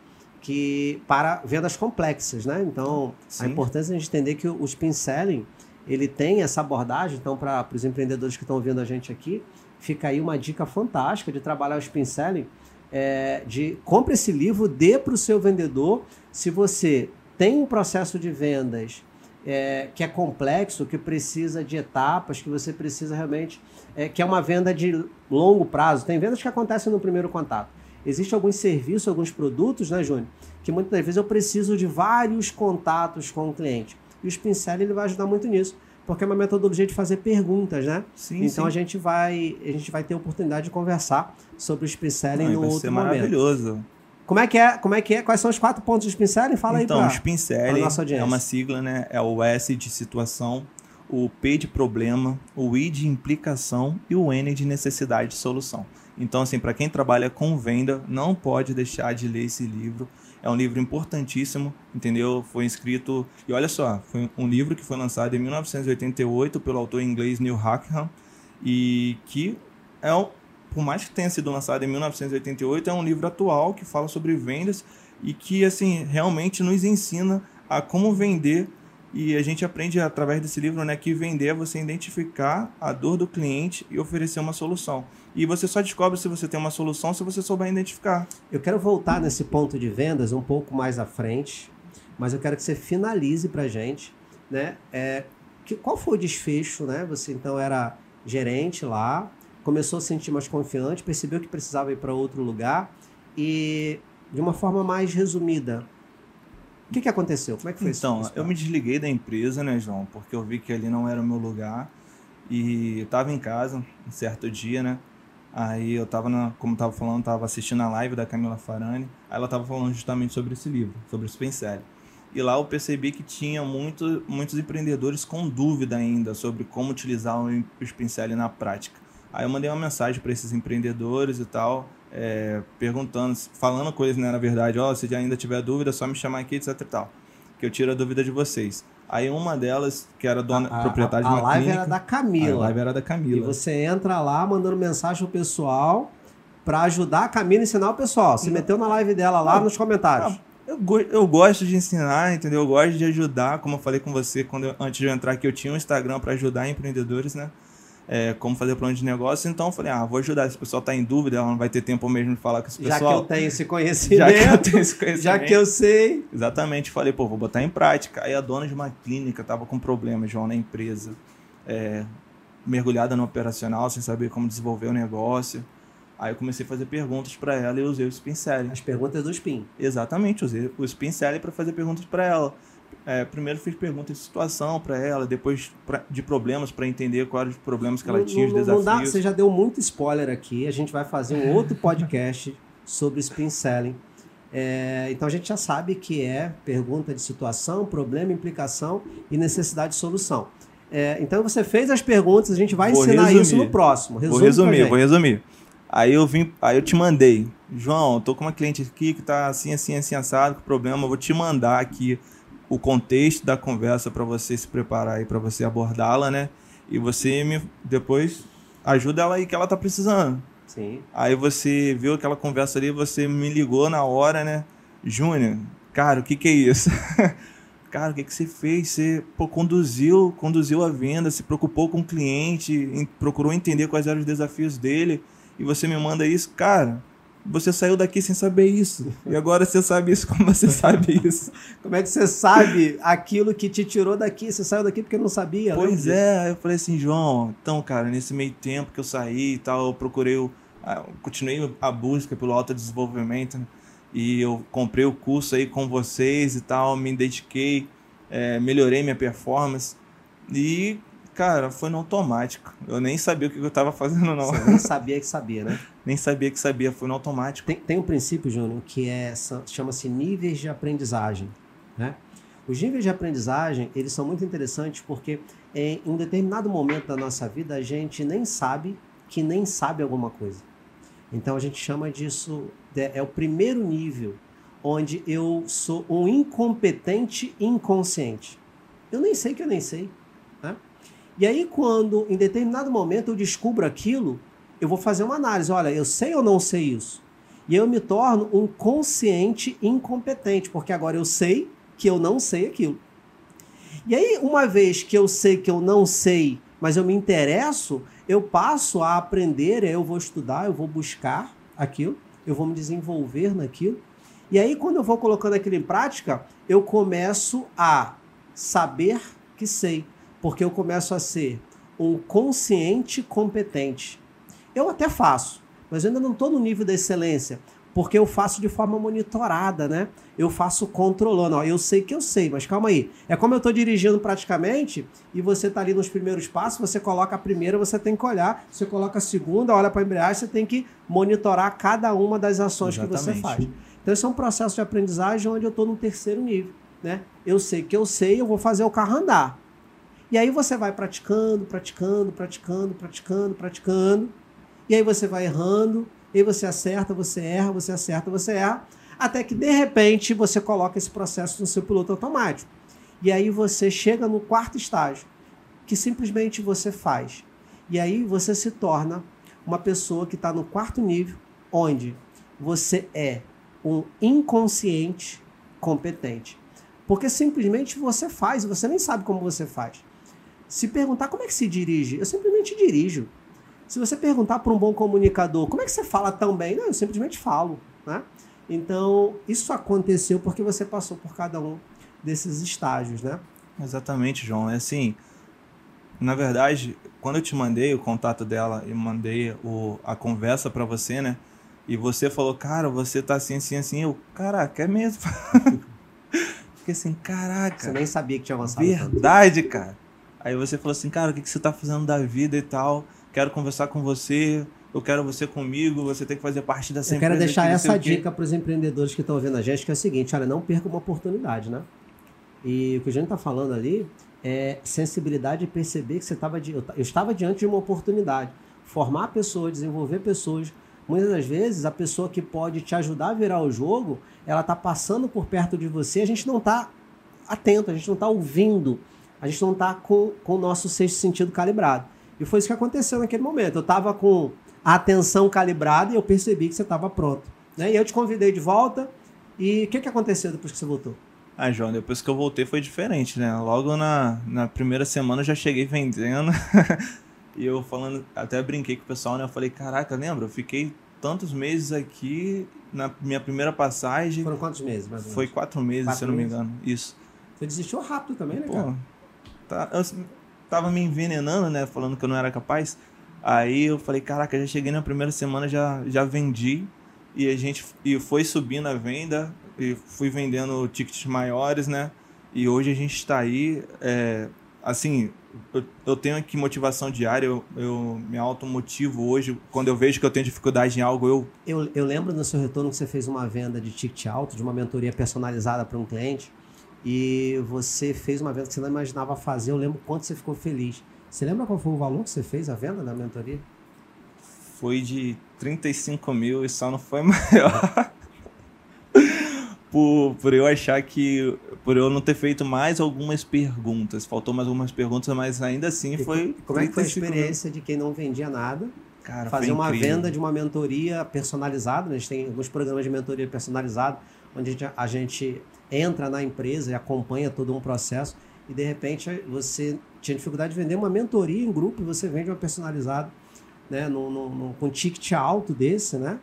que para vendas complexas, né? Então, Sim. a importância é a gente entender que o, Spin Selling ele tem essa abordagem. Então, para os empreendedores que estão ouvindo a gente aqui, fica aí uma dica fantástica de trabalhar o Spin Selling. É, de compre esse livro, dê para o seu vendedor. Se você tem um processo de vendas é, que é complexo, que precisa de etapas, que você precisa realmente. É, que é uma venda de longo prazo. Tem vendas que acontecem no primeiro contato. Existem alguns serviços, alguns produtos, né, Júnior? Que muitas vezes eu preciso de vários contatos com o cliente. E o Spincel ele vai ajudar muito nisso, porque é uma metodologia de fazer perguntas, né? Sim, então sim. a gente vai a gente vai ter a oportunidade de conversar sobre o Spincel em outro ser momento. maravilhoso. Como é que é? Como é que é? Quais são os quatro pontos do Spin Fala então, aí para Spin é uma sigla, né? É o S de situação, o P de problema, o I de implicação e o N de necessidade de solução. Então, assim, para quem trabalha com venda, não pode deixar de ler esse livro. É um livro importantíssimo, entendeu? Foi escrito. E olha só, foi um livro que foi lançado em 1988 pelo autor inglês Neil Hackham e que é um, por mais que tenha sido lançado em 1988, é um livro atual que fala sobre vendas e que assim realmente nos ensina a como vender e a gente aprende através desse livro né, que vender é você identificar a dor do cliente e oferecer uma solução. E você só descobre se você tem uma solução se você souber identificar. Eu quero voltar nesse ponto de vendas um pouco mais à frente, mas eu quero que você finalize para a gente. Né? É, que, qual foi o desfecho? Né? Você então era gerente lá, começou a se sentir mais confiante, percebeu que precisava ir para outro lugar e, de uma forma mais resumida, que, que aconteceu? Como é que foi então, isso? Então, eu me desliguei da empresa, né, João? Porque eu vi que ali não era o meu lugar. E eu tava em casa, um certo dia, né? Aí eu tava, na, como eu tava falando, tava assistindo a live da Camila Farani. Aí ela tava falando justamente sobre esse livro, sobre o Spencer. E lá eu percebi que tinha muito, muitos empreendedores com dúvida ainda sobre como utilizar o Spencer na prática. Aí eu mandei uma mensagem para esses empreendedores e tal, é, perguntando, falando coisas, né, na verdade, ó, oh, se ainda tiver dúvida, é só me chamar aqui, etc e tal, que eu tiro a dúvida de vocês. Aí uma delas, que era dona, a, proprietária a, de uma a live clínica, era da Camila. A live era da Camila. E você entra lá mandando mensagem pro pessoal para ajudar a Camila a ensinar o pessoal. Não. meteu na live dela lá Não. nos comentários. Eu, eu gosto de ensinar, entendeu? Eu gosto de ajudar, como eu falei com você quando eu, antes de eu entrar aqui, eu tinha um Instagram para ajudar empreendedores, né? É, como fazer plano de negócio. Então eu falei, ah, vou ajudar. Se o pessoal está em dúvida, ela não vai ter tempo mesmo de falar com esse pessoal. Já que eu tenho esse conhecimento. Já que eu tenho esse conhecimento. já que eu sei. Exatamente. Falei, pô, vou botar em prática. Aí a dona de uma clínica estava com problemas, João, na empresa. É, mergulhada no operacional, sem saber como desenvolver o negócio. Aí eu comecei a fazer perguntas para ela e usei o Spin As perguntas do Spin. Exatamente, usei o Spin para fazer perguntas para ela. É, primeiro fiz perguntas de situação para ela, depois pra, de problemas para entender quais os problemas que ela não, tinha, os desafios. Não dá, você já deu muito spoiler aqui. A gente vai fazer um outro podcast sobre spin selling. É, então a gente já sabe que é pergunta de situação, problema, implicação e necessidade de solução. É, então você fez as perguntas, a gente vai vou ensinar resumir. isso no próximo. Resume vou resumir, vou resumir. Aí eu vim, aí eu te mandei, João, tô com uma cliente aqui que tá assim, assim, assim, assado, com problema, vou te mandar aqui o contexto da conversa para você se preparar e para você abordá-la, né? E você me depois ajuda ela aí que ela tá precisando. Sim. Aí você viu aquela conversa ali, você me ligou na hora, né? Júnior, cara, o que que é isso? cara, o que que você fez? Você pô, conduziu, conduziu a venda, se preocupou com o cliente, procurou entender quais eram os desafios dele e você me manda isso, cara você saiu daqui sem saber isso. E agora você sabe isso como você sabe isso. como é que você sabe aquilo que te tirou daqui? Você saiu daqui porque não sabia? Pois é, eu falei assim, João, então, cara, nesse meio tempo que eu saí e tal, eu procurei, eu, continuei a busca pelo autodesenvolvimento, né? e eu comprei o curso aí com vocês e tal, me dediquei, é, melhorei minha performance. E Cara, foi no automático. Eu nem sabia o que eu estava fazendo, não. Você nem sabia que sabia, né? nem sabia que sabia, foi no automático. Tem, tem um princípio, Júnior, que é chama-se níveis de aprendizagem, né? Os níveis de aprendizagem, eles são muito interessantes porque em um determinado momento da nossa vida a gente nem sabe que nem sabe alguma coisa. Então a gente chama disso, é o primeiro nível onde eu sou um incompetente inconsciente. Eu nem sei que eu nem sei. E aí, quando em determinado momento eu descubro aquilo, eu vou fazer uma análise. Olha, eu sei ou não sei isso? E eu me torno um consciente incompetente, porque agora eu sei que eu não sei aquilo. E aí, uma vez que eu sei que eu não sei, mas eu me interesso, eu passo a aprender, eu vou estudar, eu vou buscar aquilo, eu vou me desenvolver naquilo. E aí, quando eu vou colocando aquilo em prática, eu começo a saber que sei porque eu começo a ser um consciente competente. Eu até faço, mas eu ainda não estou no nível da excelência, porque eu faço de forma monitorada, né? Eu faço controlando. Ó, eu sei que eu sei, mas calma aí. É como eu estou dirigindo praticamente e você está ali nos primeiros passos, você coloca a primeira, você tem que olhar, você coloca a segunda, olha para a embreagem, você tem que monitorar cada uma das ações Exatamente. que você faz. Então, esse é um processo de aprendizagem onde eu estou no terceiro nível. Né? Eu sei que eu sei, eu vou fazer o carro andar. E aí você vai praticando, praticando, praticando, praticando, praticando. E aí você vai errando, e aí você acerta, você erra, você acerta, você erra, até que de repente você coloca esse processo no seu piloto automático. E aí você chega no quarto estágio, que simplesmente você faz. E aí você se torna uma pessoa que está no quarto nível, onde você é um inconsciente competente. Porque simplesmente você faz, você nem sabe como você faz. Se perguntar como é que se dirige, eu simplesmente dirijo. Se você perguntar para um bom comunicador, como é que você fala tão bem? Não, eu simplesmente falo, né? Então, isso aconteceu porque você passou por cada um desses estágios, né? Exatamente, João. É assim, na verdade, quando eu te mandei o contato dela e mandei o, a conversa para você, né? E você falou, cara, você tá assim, assim, assim. Eu, caraca, é mesmo. Fiquei assim, caraca. Você nem sabia que tinha avançado. Verdade, tanto. cara. Aí você falou assim, cara, o que, que você tá fazendo da vida e tal? Quero conversar com você, eu quero você comigo, você tem que fazer parte dessa eu empresa. Eu quero deixar essa dica para os empreendedores que estão ouvindo a gente, que é o seguinte, olha, não perca uma oportunidade, né? E o que a gente está falando ali é sensibilidade e perceber que você estava eu estava diante de uma oportunidade. Formar pessoas, desenvolver pessoas. Muitas das vezes, a pessoa que pode te ajudar a virar o jogo, ela está passando por perto de você, a gente não está atento, a gente não está ouvindo a gente não está com, com o nosso sexto sentido calibrado. E foi isso que aconteceu naquele momento. Eu estava com a atenção calibrada e eu percebi que você estava pronto. Né? E eu te convidei de volta. E o que, que aconteceu depois que você voltou? Ah, João, depois que eu voltei foi diferente, né? Logo na, na primeira semana eu já cheguei vendendo. e eu falando, até brinquei com o pessoal, né? Eu falei, caraca, lembra? Eu fiquei tantos meses aqui na minha primeira passagem. Foram quantos meses? Foi quatro meses, quatro se eu não me engano. Isso. Você desistiu rápido também, né, Pô, cara? tá, eu tava me envenenando, né? Falando que eu não era capaz. Aí eu falei, caraca, já cheguei na primeira semana, já, já vendi. E a gente e foi subindo a venda. E fui vendendo tickets maiores, né? E hoje a gente está aí. É, assim, eu, eu, tenho aqui motivação diária, eu, eu me automotivo hoje. Quando eu vejo que eu tenho dificuldade em algo, eu... eu. Eu lembro no seu retorno que você fez uma venda de ticket alto, de uma mentoria personalizada para um cliente e você fez uma venda que você não imaginava fazer. Eu lembro quanto você ficou feliz. Você lembra qual foi o valor que você fez a venda da mentoria? Foi de 35 mil e só não foi maior. por, por eu achar que. Por eu não ter feito mais algumas perguntas. Faltou mais algumas perguntas, mas ainda assim foi. como é que foi a experiência mil. de quem não vendia nada Cara, fazer uma venda de uma mentoria personalizada. Né? A gente tem alguns programas de mentoria personalizada, onde a gente, a gente entra na empresa e acompanha todo um processo. E de repente você tinha dificuldade de vender uma mentoria em grupo e você vende uma personalizada, né? Num, com ticket alto desse, né?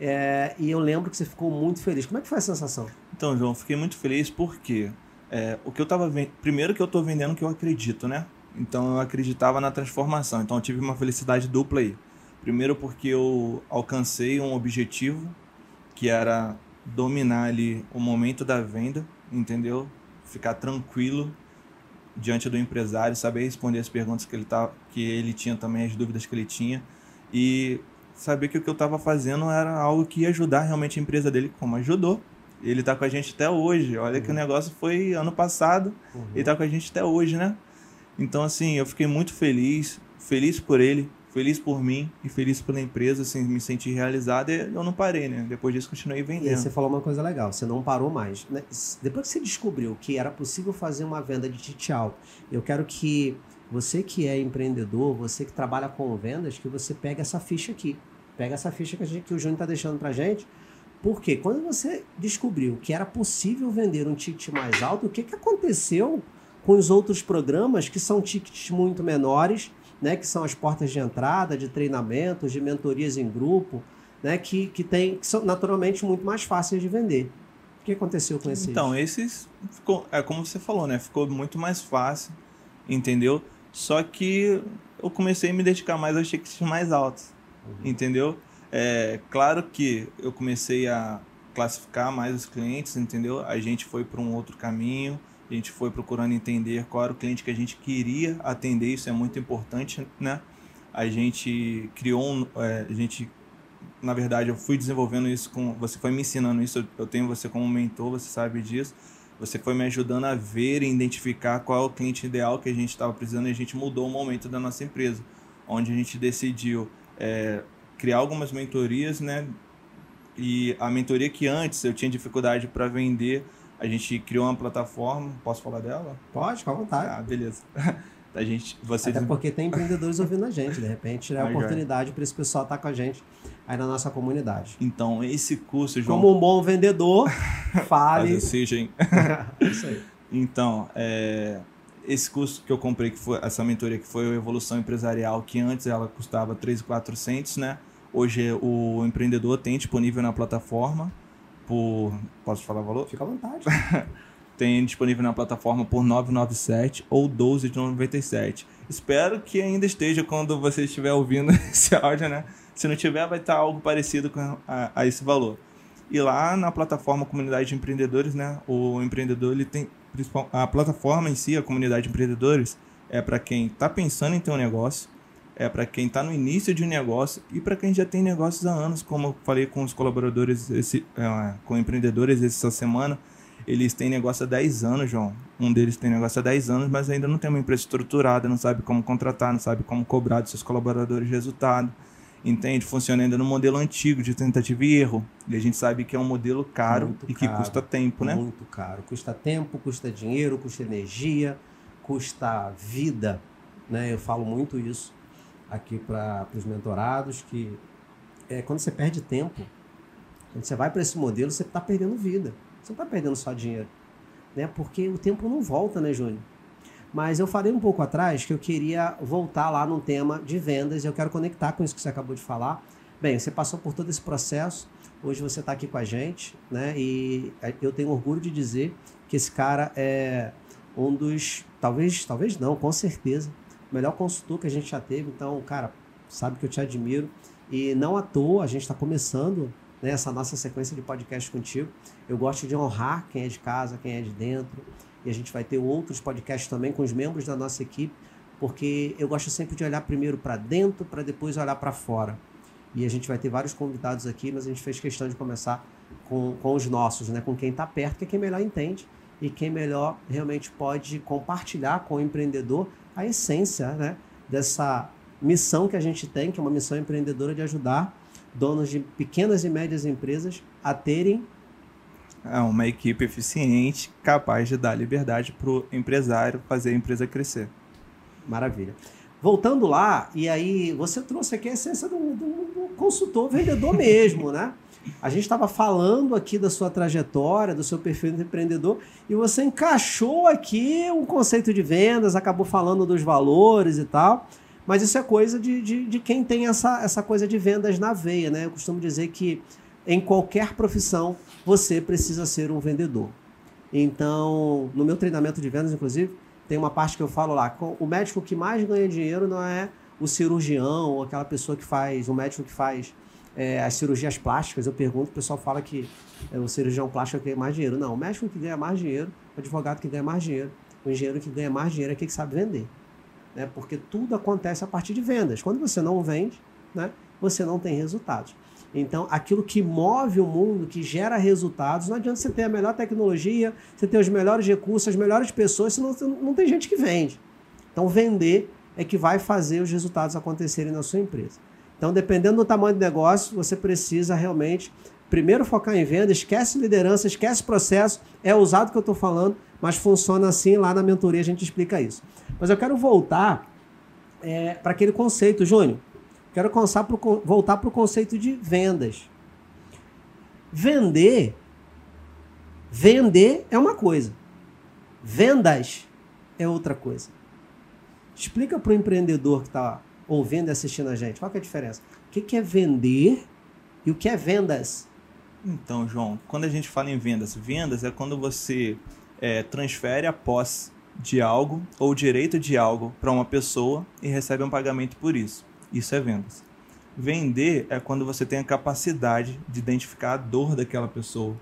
É, e eu lembro que você ficou muito feliz. Como é que foi a sensação? Então, João, fiquei muito feliz porque é, o que eu tava vendo. Primeiro que eu estou vendendo que eu acredito, né? Então eu acreditava na transformação. Então eu tive uma felicidade dupla aí. Primeiro porque eu alcancei um objetivo que era dominar ali o momento da venda, entendeu? Ficar tranquilo diante do empresário, saber responder as perguntas que ele, tá, que ele tinha também, as dúvidas que ele tinha. E saber que o que eu estava fazendo era algo que ia ajudar realmente a empresa dele, como ajudou. Ele está com a gente até hoje. Olha uhum. que o negócio foi ano passado uhum. e está com a gente até hoje, né? Então, assim, eu fiquei muito feliz, feliz por ele, feliz por mim e feliz pela empresa, assim, me senti realizado e eu não parei, né? Depois disso, continuei vendendo. E você falou uma coisa legal, você não parou mais. Né? Depois que você descobriu que era possível fazer uma venda de ticket alto, eu quero que você que é empreendedor, você que trabalha com vendas, que você pegue essa ficha aqui. Pega essa ficha que, gente, que o Júnior está deixando para gente. Porque quando você descobriu que era possível vender um ticket mais alto, o que, que aconteceu com os outros programas que são tickets muito menores né, que são as portas de entrada, de treinamentos, de mentorias em grupo, né, que, que, tem, que são naturalmente muito mais fáceis de vender. O que aconteceu com esses? Então, esses, ficou, é como você falou, né, ficou muito mais fácil, entendeu? Só que eu comecei a me dedicar mais aos tickets mais altos, uhum. entendeu? É, claro que eu comecei a classificar mais os clientes, entendeu? A gente foi para um outro caminho, a gente foi procurando entender qual era o cliente que a gente queria atender, isso é muito importante, né? A gente criou um, é, a gente, na verdade, eu fui desenvolvendo isso com, você foi me ensinando isso, eu tenho você como mentor, você sabe disso. Você foi me ajudando a ver e identificar qual é o cliente ideal que a gente estava precisando e a gente mudou o momento da nossa empresa, onde a gente decidiu é, criar algumas mentorias, né? E a mentoria que antes eu tinha dificuldade para vender, a gente criou uma plataforma, posso falar dela? Pode, com vontade. Ah, beleza. A gente, você Até porque tem empreendedores ouvindo a gente, de repente é a oportunidade para esse pessoal estar tá com a gente aí na nossa comunidade. Então, esse curso, João... Como um bom vendedor, fale... seja, hein? Isso aí. Então, é, esse curso que eu comprei, que foi essa mentoria que foi o Evolução Empresarial, que antes ela custava 3.400, né? Hoje o empreendedor tem disponível na plataforma por. Posso falar o valor? Fica à vontade. Tem disponível na plataforma por 997 ou 12,97. Espero que ainda esteja quando você estiver ouvindo esse áudio, né? Se não tiver, vai estar algo parecido com a, a esse valor. E lá na plataforma Comunidade de Empreendedores, né? O empreendedor ele tem a plataforma em si, a comunidade de empreendedores, é para quem está pensando em ter um negócio, é para quem está no início de um negócio e para quem já tem negócios há anos, como eu falei com os colaboradores, esse, é, com empreendedores essa semana, eles têm negócio há 10 anos, João. Um deles tem negócio há 10 anos, mas ainda não tem uma empresa estruturada, não sabe como contratar, não sabe como cobrar dos seus colaboradores resultado. Entende? Funciona ainda no modelo antigo de tentativa e erro. E a gente sabe que é um modelo caro muito e caro, que custa tempo, né? Muito caro. Custa tempo, custa dinheiro, custa energia, custa vida. Né? Eu falo muito isso aqui para os mentorados, que é, quando você perde tempo, quando você vai para esse modelo, você está perdendo vida. Você não está perdendo só dinheiro. Né? Porque o tempo não volta, né, Júnior? Mas eu falei um pouco atrás que eu queria voltar lá no tema de vendas e eu quero conectar com isso que você acabou de falar. Bem, você passou por todo esse processo, hoje você está aqui com a gente, né? E eu tenho orgulho de dizer que esse cara é um dos, talvez, talvez não, com certeza, melhor consultor que a gente já teve. Então, cara, sabe que eu te admiro. E não à toa, a gente está começando né, essa nossa sequência de podcast contigo. Eu gosto de honrar quem é de casa, quem é de dentro. E a gente vai ter outros podcasts também com os membros da nossa equipe, porque eu gosto sempre de olhar primeiro para dentro, para depois olhar para fora. E a gente vai ter vários convidados aqui, mas a gente fez questão de começar com, com os nossos, né? com quem está perto, que é quem melhor entende e quem melhor realmente pode compartilhar com o empreendedor a essência né, dessa missão que a gente tem, que é uma missão empreendedora de ajudar donos de pequenas e médias empresas a terem é uma equipe eficiente, capaz de dar liberdade para o empresário fazer a empresa crescer. Maravilha. voltando lá, e aí você trouxe aqui a essência do, do, do consultor vendedor mesmo, né? A gente estava falando aqui da sua trajetória, do seu perfil de empreendedor, e você encaixou aqui um conceito de vendas, acabou falando dos valores e tal. Mas isso é coisa de, de, de, quem tem essa, essa coisa de vendas na veia, né? Eu costumo dizer que em qualquer profissão você precisa ser um vendedor. Então, no meu treinamento de vendas, inclusive, tem uma parte que eu falo lá: o médico que mais ganha dinheiro não é o cirurgião ou aquela pessoa que faz, o médico que faz é, as cirurgias plásticas. Eu pergunto, o pessoal fala que é, o cirurgião plástico ganha mais dinheiro. Não, o médico que ganha mais dinheiro, o advogado que ganha mais dinheiro, o engenheiro que ganha mais dinheiro é aquele que sabe vender né? porque tudo acontece a partir de vendas. Quando você não vende, né? você não tem resultados. Então, aquilo que move o mundo, que gera resultados, não adianta você ter a melhor tecnologia, você ter os melhores recursos, as melhores pessoas, senão não tem gente que vende. Então, vender é que vai fazer os resultados acontecerem na sua empresa. Então, dependendo do tamanho do negócio, você precisa realmente primeiro focar em venda, esquece liderança, esquece processo, é usado que eu estou falando, mas funciona assim, lá na mentoria a gente explica isso. Mas eu quero voltar é, para aquele conceito, Júnior. Quero pro, voltar para o conceito de vendas. Vender, vender é uma coisa. Vendas é outra coisa. Explica para o empreendedor que está ouvindo e assistindo a gente, qual é a diferença? O que é vender e o que é vendas? Então, João, quando a gente fala em vendas, vendas é quando você é, transfere a posse de algo ou direito de algo para uma pessoa e recebe um pagamento por isso. Isso é vendas. Vender é quando você tem a capacidade de identificar a dor daquela pessoa,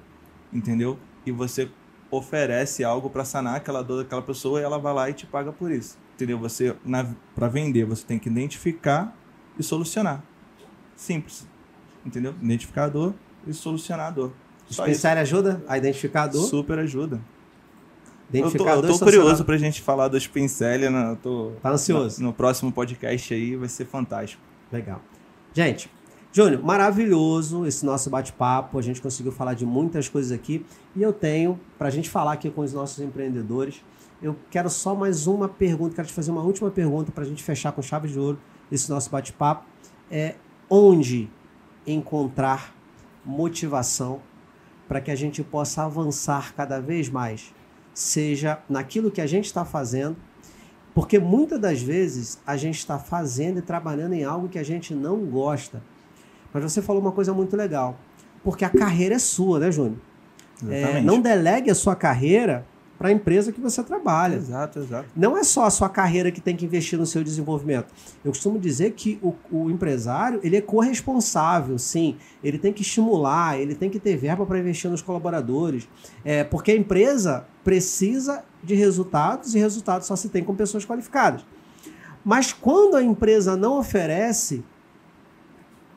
entendeu? E você oferece algo para sanar aquela dor daquela pessoa e ela vai lá e te paga por isso, entendeu? Você para vender você tem que identificar e solucionar. Simples, entendeu? Identificar a dor e solucionar a dor. Só ajuda a identificar a dor? Super ajuda. Eu tô, eu tô curioso pra gente falar dos pincélia. Né? tô, tá ansioso? No, no, próximo podcast aí vai ser fantástico. Legal. Gente, Júnior, maravilhoso esse nosso bate-papo. A gente conseguiu falar de muitas coisas aqui. E eu tenho, pra gente falar aqui com os nossos empreendedores, eu quero só mais uma pergunta. Quero te fazer uma última pergunta pra gente fechar com chave de ouro esse nosso bate-papo. É onde encontrar motivação para que a gente possa avançar cada vez mais seja naquilo que a gente está fazendo, porque muitas das vezes a gente está fazendo e trabalhando em algo que a gente não gosta. Mas você falou uma coisa muito legal, porque a carreira é sua, né, Júnior? É, não delegue a sua carreira para a empresa que você trabalha. Exato, exato. Não é só a sua carreira que tem que investir no seu desenvolvimento. Eu costumo dizer que o, o empresário ele é corresponsável, sim. Ele tem que estimular, ele tem que ter verba para investir nos colaboradores. É, porque a empresa precisa de resultados e resultados só se tem com pessoas qualificadas. Mas quando a empresa não oferece,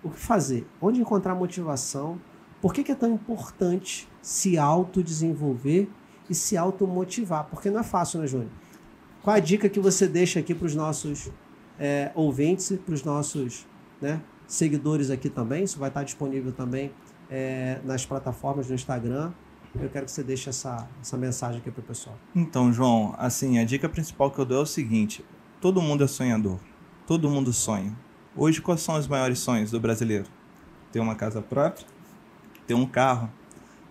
o que fazer? Onde encontrar motivação? Por que, que é tão importante se autodesenvolver e se automotivar, porque não é fácil, né, Júnior? Qual a dica que você deixa aqui para os nossos é, ouvintes, para os nossos né, seguidores aqui também? Isso vai estar disponível também é, nas plataformas do Instagram. Eu quero que você deixe essa, essa mensagem aqui para o pessoal. Então, João, assim, a dica principal que eu dou é o seguinte: todo mundo é sonhador, todo mundo sonha. Hoje, quais são os maiores sonhos do brasileiro? Ter uma casa própria, ter um carro,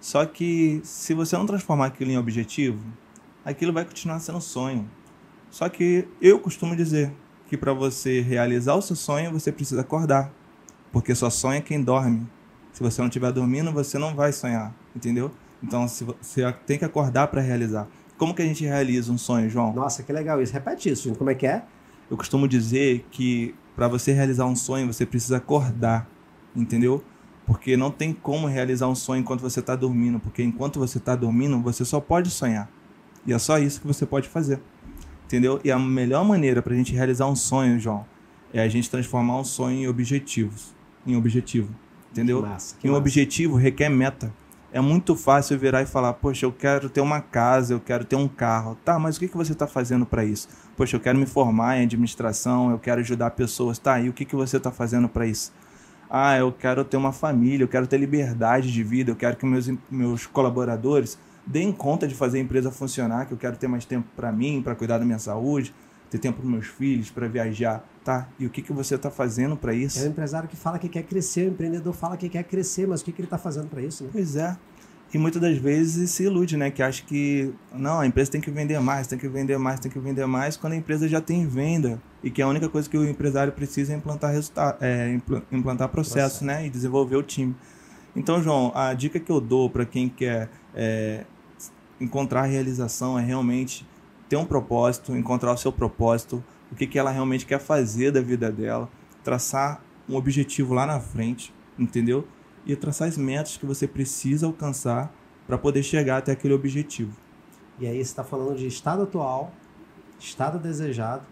só que se você não transformar aquilo em objetivo, aquilo vai continuar sendo sonho. Só que eu costumo dizer que para você realizar o seu sonho, você precisa acordar. Porque só sonha quem dorme. Se você não estiver dormindo, você não vai sonhar, entendeu? Então você tem que acordar para realizar. Como que a gente realiza um sonho, João? Nossa, que legal isso. Repete isso, como é que é? Eu costumo dizer que para você realizar um sonho, você precisa acordar, entendeu? Porque não tem como realizar um sonho enquanto você está dormindo, porque enquanto você está dormindo, você só pode sonhar. E é só isso que você pode fazer. Entendeu? E a melhor maneira para a gente realizar um sonho, João, é a gente transformar um sonho em objetivos. Em objetivo. Entendeu? Que massa, que e um massa. objetivo requer meta. É muito fácil virar e falar, poxa, eu quero ter uma casa, eu quero ter um carro. Tá, mas o que, que você está fazendo para isso? Poxa, eu quero me formar em administração, eu quero ajudar pessoas. Tá, e o que, que você está fazendo para isso? Ah, eu quero ter uma família, eu quero ter liberdade de vida, eu quero que meus, meus colaboradores deem conta de fazer a empresa funcionar, que eu quero ter mais tempo para mim, para cuidar da minha saúde. ter tempo para meus filhos, para viajar, tá? E o que, que você está fazendo para isso? É o empresário que fala que quer crescer, o empreendedor fala que quer crescer, mas o que, que ele está fazendo para isso? Né? Pois é. E muitas das vezes se ilude, né? Que acha que não, a empresa tem que vender mais, tem que vender mais, tem que vender mais, quando a empresa já tem venda e que a única coisa que o empresário precisa é implantar resultado, é, implantar processo, processo, né? E desenvolver o time. Então, João, a dica que eu dou para quem quer é, encontrar realização é realmente ter um propósito, encontrar o seu propósito, o que, que ela realmente quer fazer da vida dela, traçar um objetivo lá na frente, entendeu? E traçar as metas que você precisa alcançar para poder chegar até aquele objetivo. E aí você está falando de estado atual, estado desejado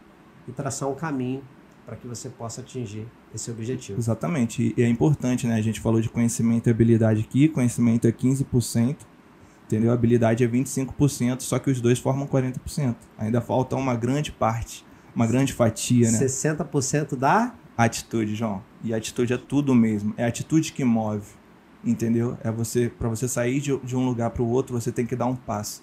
e traçar um caminho para que você possa atingir esse objetivo. Exatamente. E é importante, né? A gente falou de conhecimento e habilidade aqui, conhecimento é 15%, entendeu? A habilidade é 25%, só que os dois formam 40%. Ainda falta uma grande parte, uma grande fatia, né? 60% da atitude, João. E atitude é tudo mesmo, é a atitude que move, entendeu? É você para você sair de, de um lugar para o outro, você tem que dar um passo.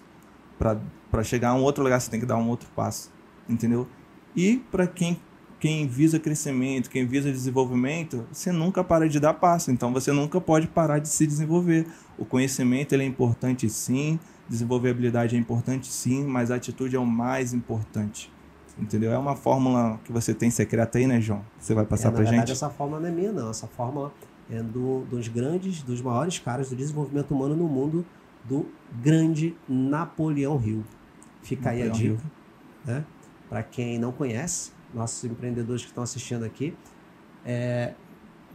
Para chegar a um outro lugar, você tem que dar um outro passo, entendeu? E para quem quem visa crescimento, quem visa desenvolvimento, você nunca para de dar passo. Então você nunca pode parar de se desenvolver. O conhecimento ele é importante sim, desenvolver habilidade é importante sim, mas a atitude é o mais importante. Entendeu? É uma fórmula que você tem secreta aí, né, João? Você vai passar é, pra verdade, gente? Essa fórmula não é minha, não. Essa fórmula é do, dos grandes, dos maiores caras do desenvolvimento humano no mundo, do grande Napoleão Hill. Fica Napoleão aí a dica. Né? Para quem não conhece, nossos empreendedores que estão assistindo aqui, é,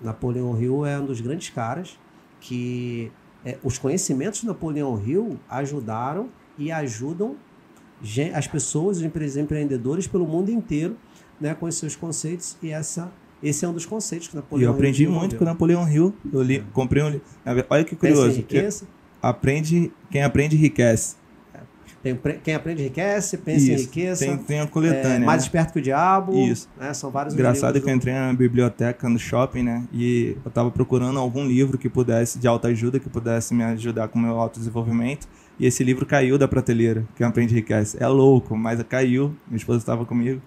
Napoleão Hill é um dos grandes caras que é, os conhecimentos de Napoleão Hill ajudaram e ajudam as pessoas, os empreendedores pelo mundo inteiro, né, com os seus conceitos e essa esse é um dos conceitos que Napoleão. E eu aprendi Hill muito com Napoleão Hill. Eu li, é. comprei um livro. Olha que curioso. Aprende, quem aprende enriquece. Tem, quem aprende enriquece, pensa em riqueza. Tem, tem a coletânea. É, mais né? esperto que o diabo. Isso. Né? São vários Engraçado que eu entrei na biblioteca, no shopping, né? E eu tava procurando algum livro que pudesse, de autoajuda, que pudesse me ajudar com o meu autodesenvolvimento. E esse livro caiu da prateleira, Quem Aprende Enriquece. É louco, mas caiu. Minha esposa estava comigo.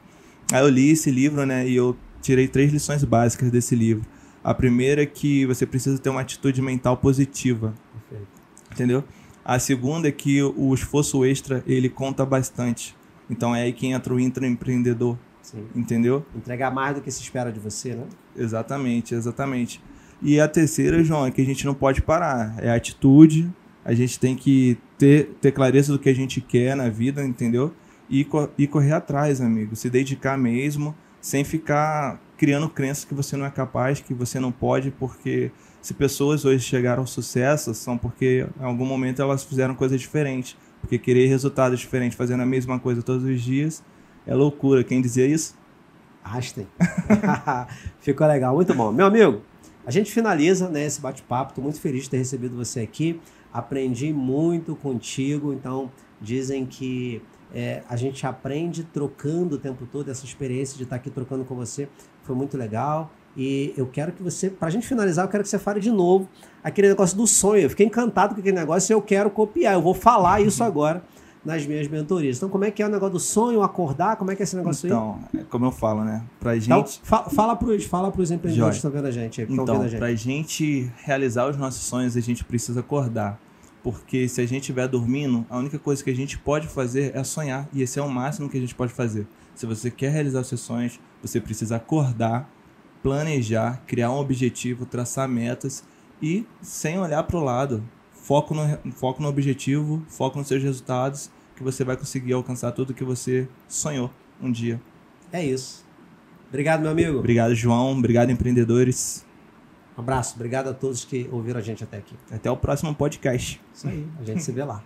Aí eu li esse livro, né? E eu tirei três lições básicas desse livro. A primeira é que você precisa ter uma atitude mental positiva. Perfeito. Entendeu? A segunda é que o esforço extra, ele conta bastante. Então é aí que entra o intraempreendedor. Sim. Entendeu? Entregar mais do que se espera de você, né? Exatamente, exatamente. E a terceira, João, é que a gente não pode parar. É a atitude. A gente tem que ter, ter clareza do que a gente quer na vida, entendeu? E, e correr atrás, amigo. Se dedicar mesmo, sem ficar criando crenças que você não é capaz, que você não pode, porque se pessoas hoje chegaram ao sucesso, são porque em algum momento elas fizeram coisas diferentes. Porque querer resultados diferentes fazendo a mesma coisa todos os dias é loucura. Quem dizia isso? Einstein. Ficou legal, muito bom. Meu amigo, a gente finaliza né, esse bate-papo. Estou muito feliz de ter recebido você aqui. Aprendi muito contigo. Então, dizem que é, a gente aprende trocando o tempo todo. Essa experiência de estar aqui trocando com você foi muito legal. E eu quero que você, para a gente finalizar, eu quero que você fale de novo aquele negócio do sonho. Eu fiquei encantado com aquele negócio e eu quero copiar. Eu vou falar isso uhum. agora nas minhas mentorias. Então, como é que é o negócio do sonho, acordar? Como é que é esse negócio então, aí? Então, como eu falo, né? Pra então, gente. Então, fa fala para os fala pros empreendedores que estão vendo a gente. Aí, então, a gente. pra gente realizar os nossos sonhos, a gente precisa acordar. Porque se a gente estiver dormindo, a única coisa que a gente pode fazer é sonhar. E esse é o máximo que a gente pode fazer. Se você quer realizar os seus sonhos, você precisa acordar planejar, criar um objetivo, traçar metas e sem olhar para o lado. Foco no, foco no objetivo, foco nos seus resultados, que você vai conseguir alcançar tudo que você sonhou um dia. É isso. Obrigado, meu amigo. Obrigado, João. Obrigado, empreendedores. Um abraço. Obrigado a todos que ouviram a gente até aqui. Até o próximo podcast. Isso aí. A gente se vê lá.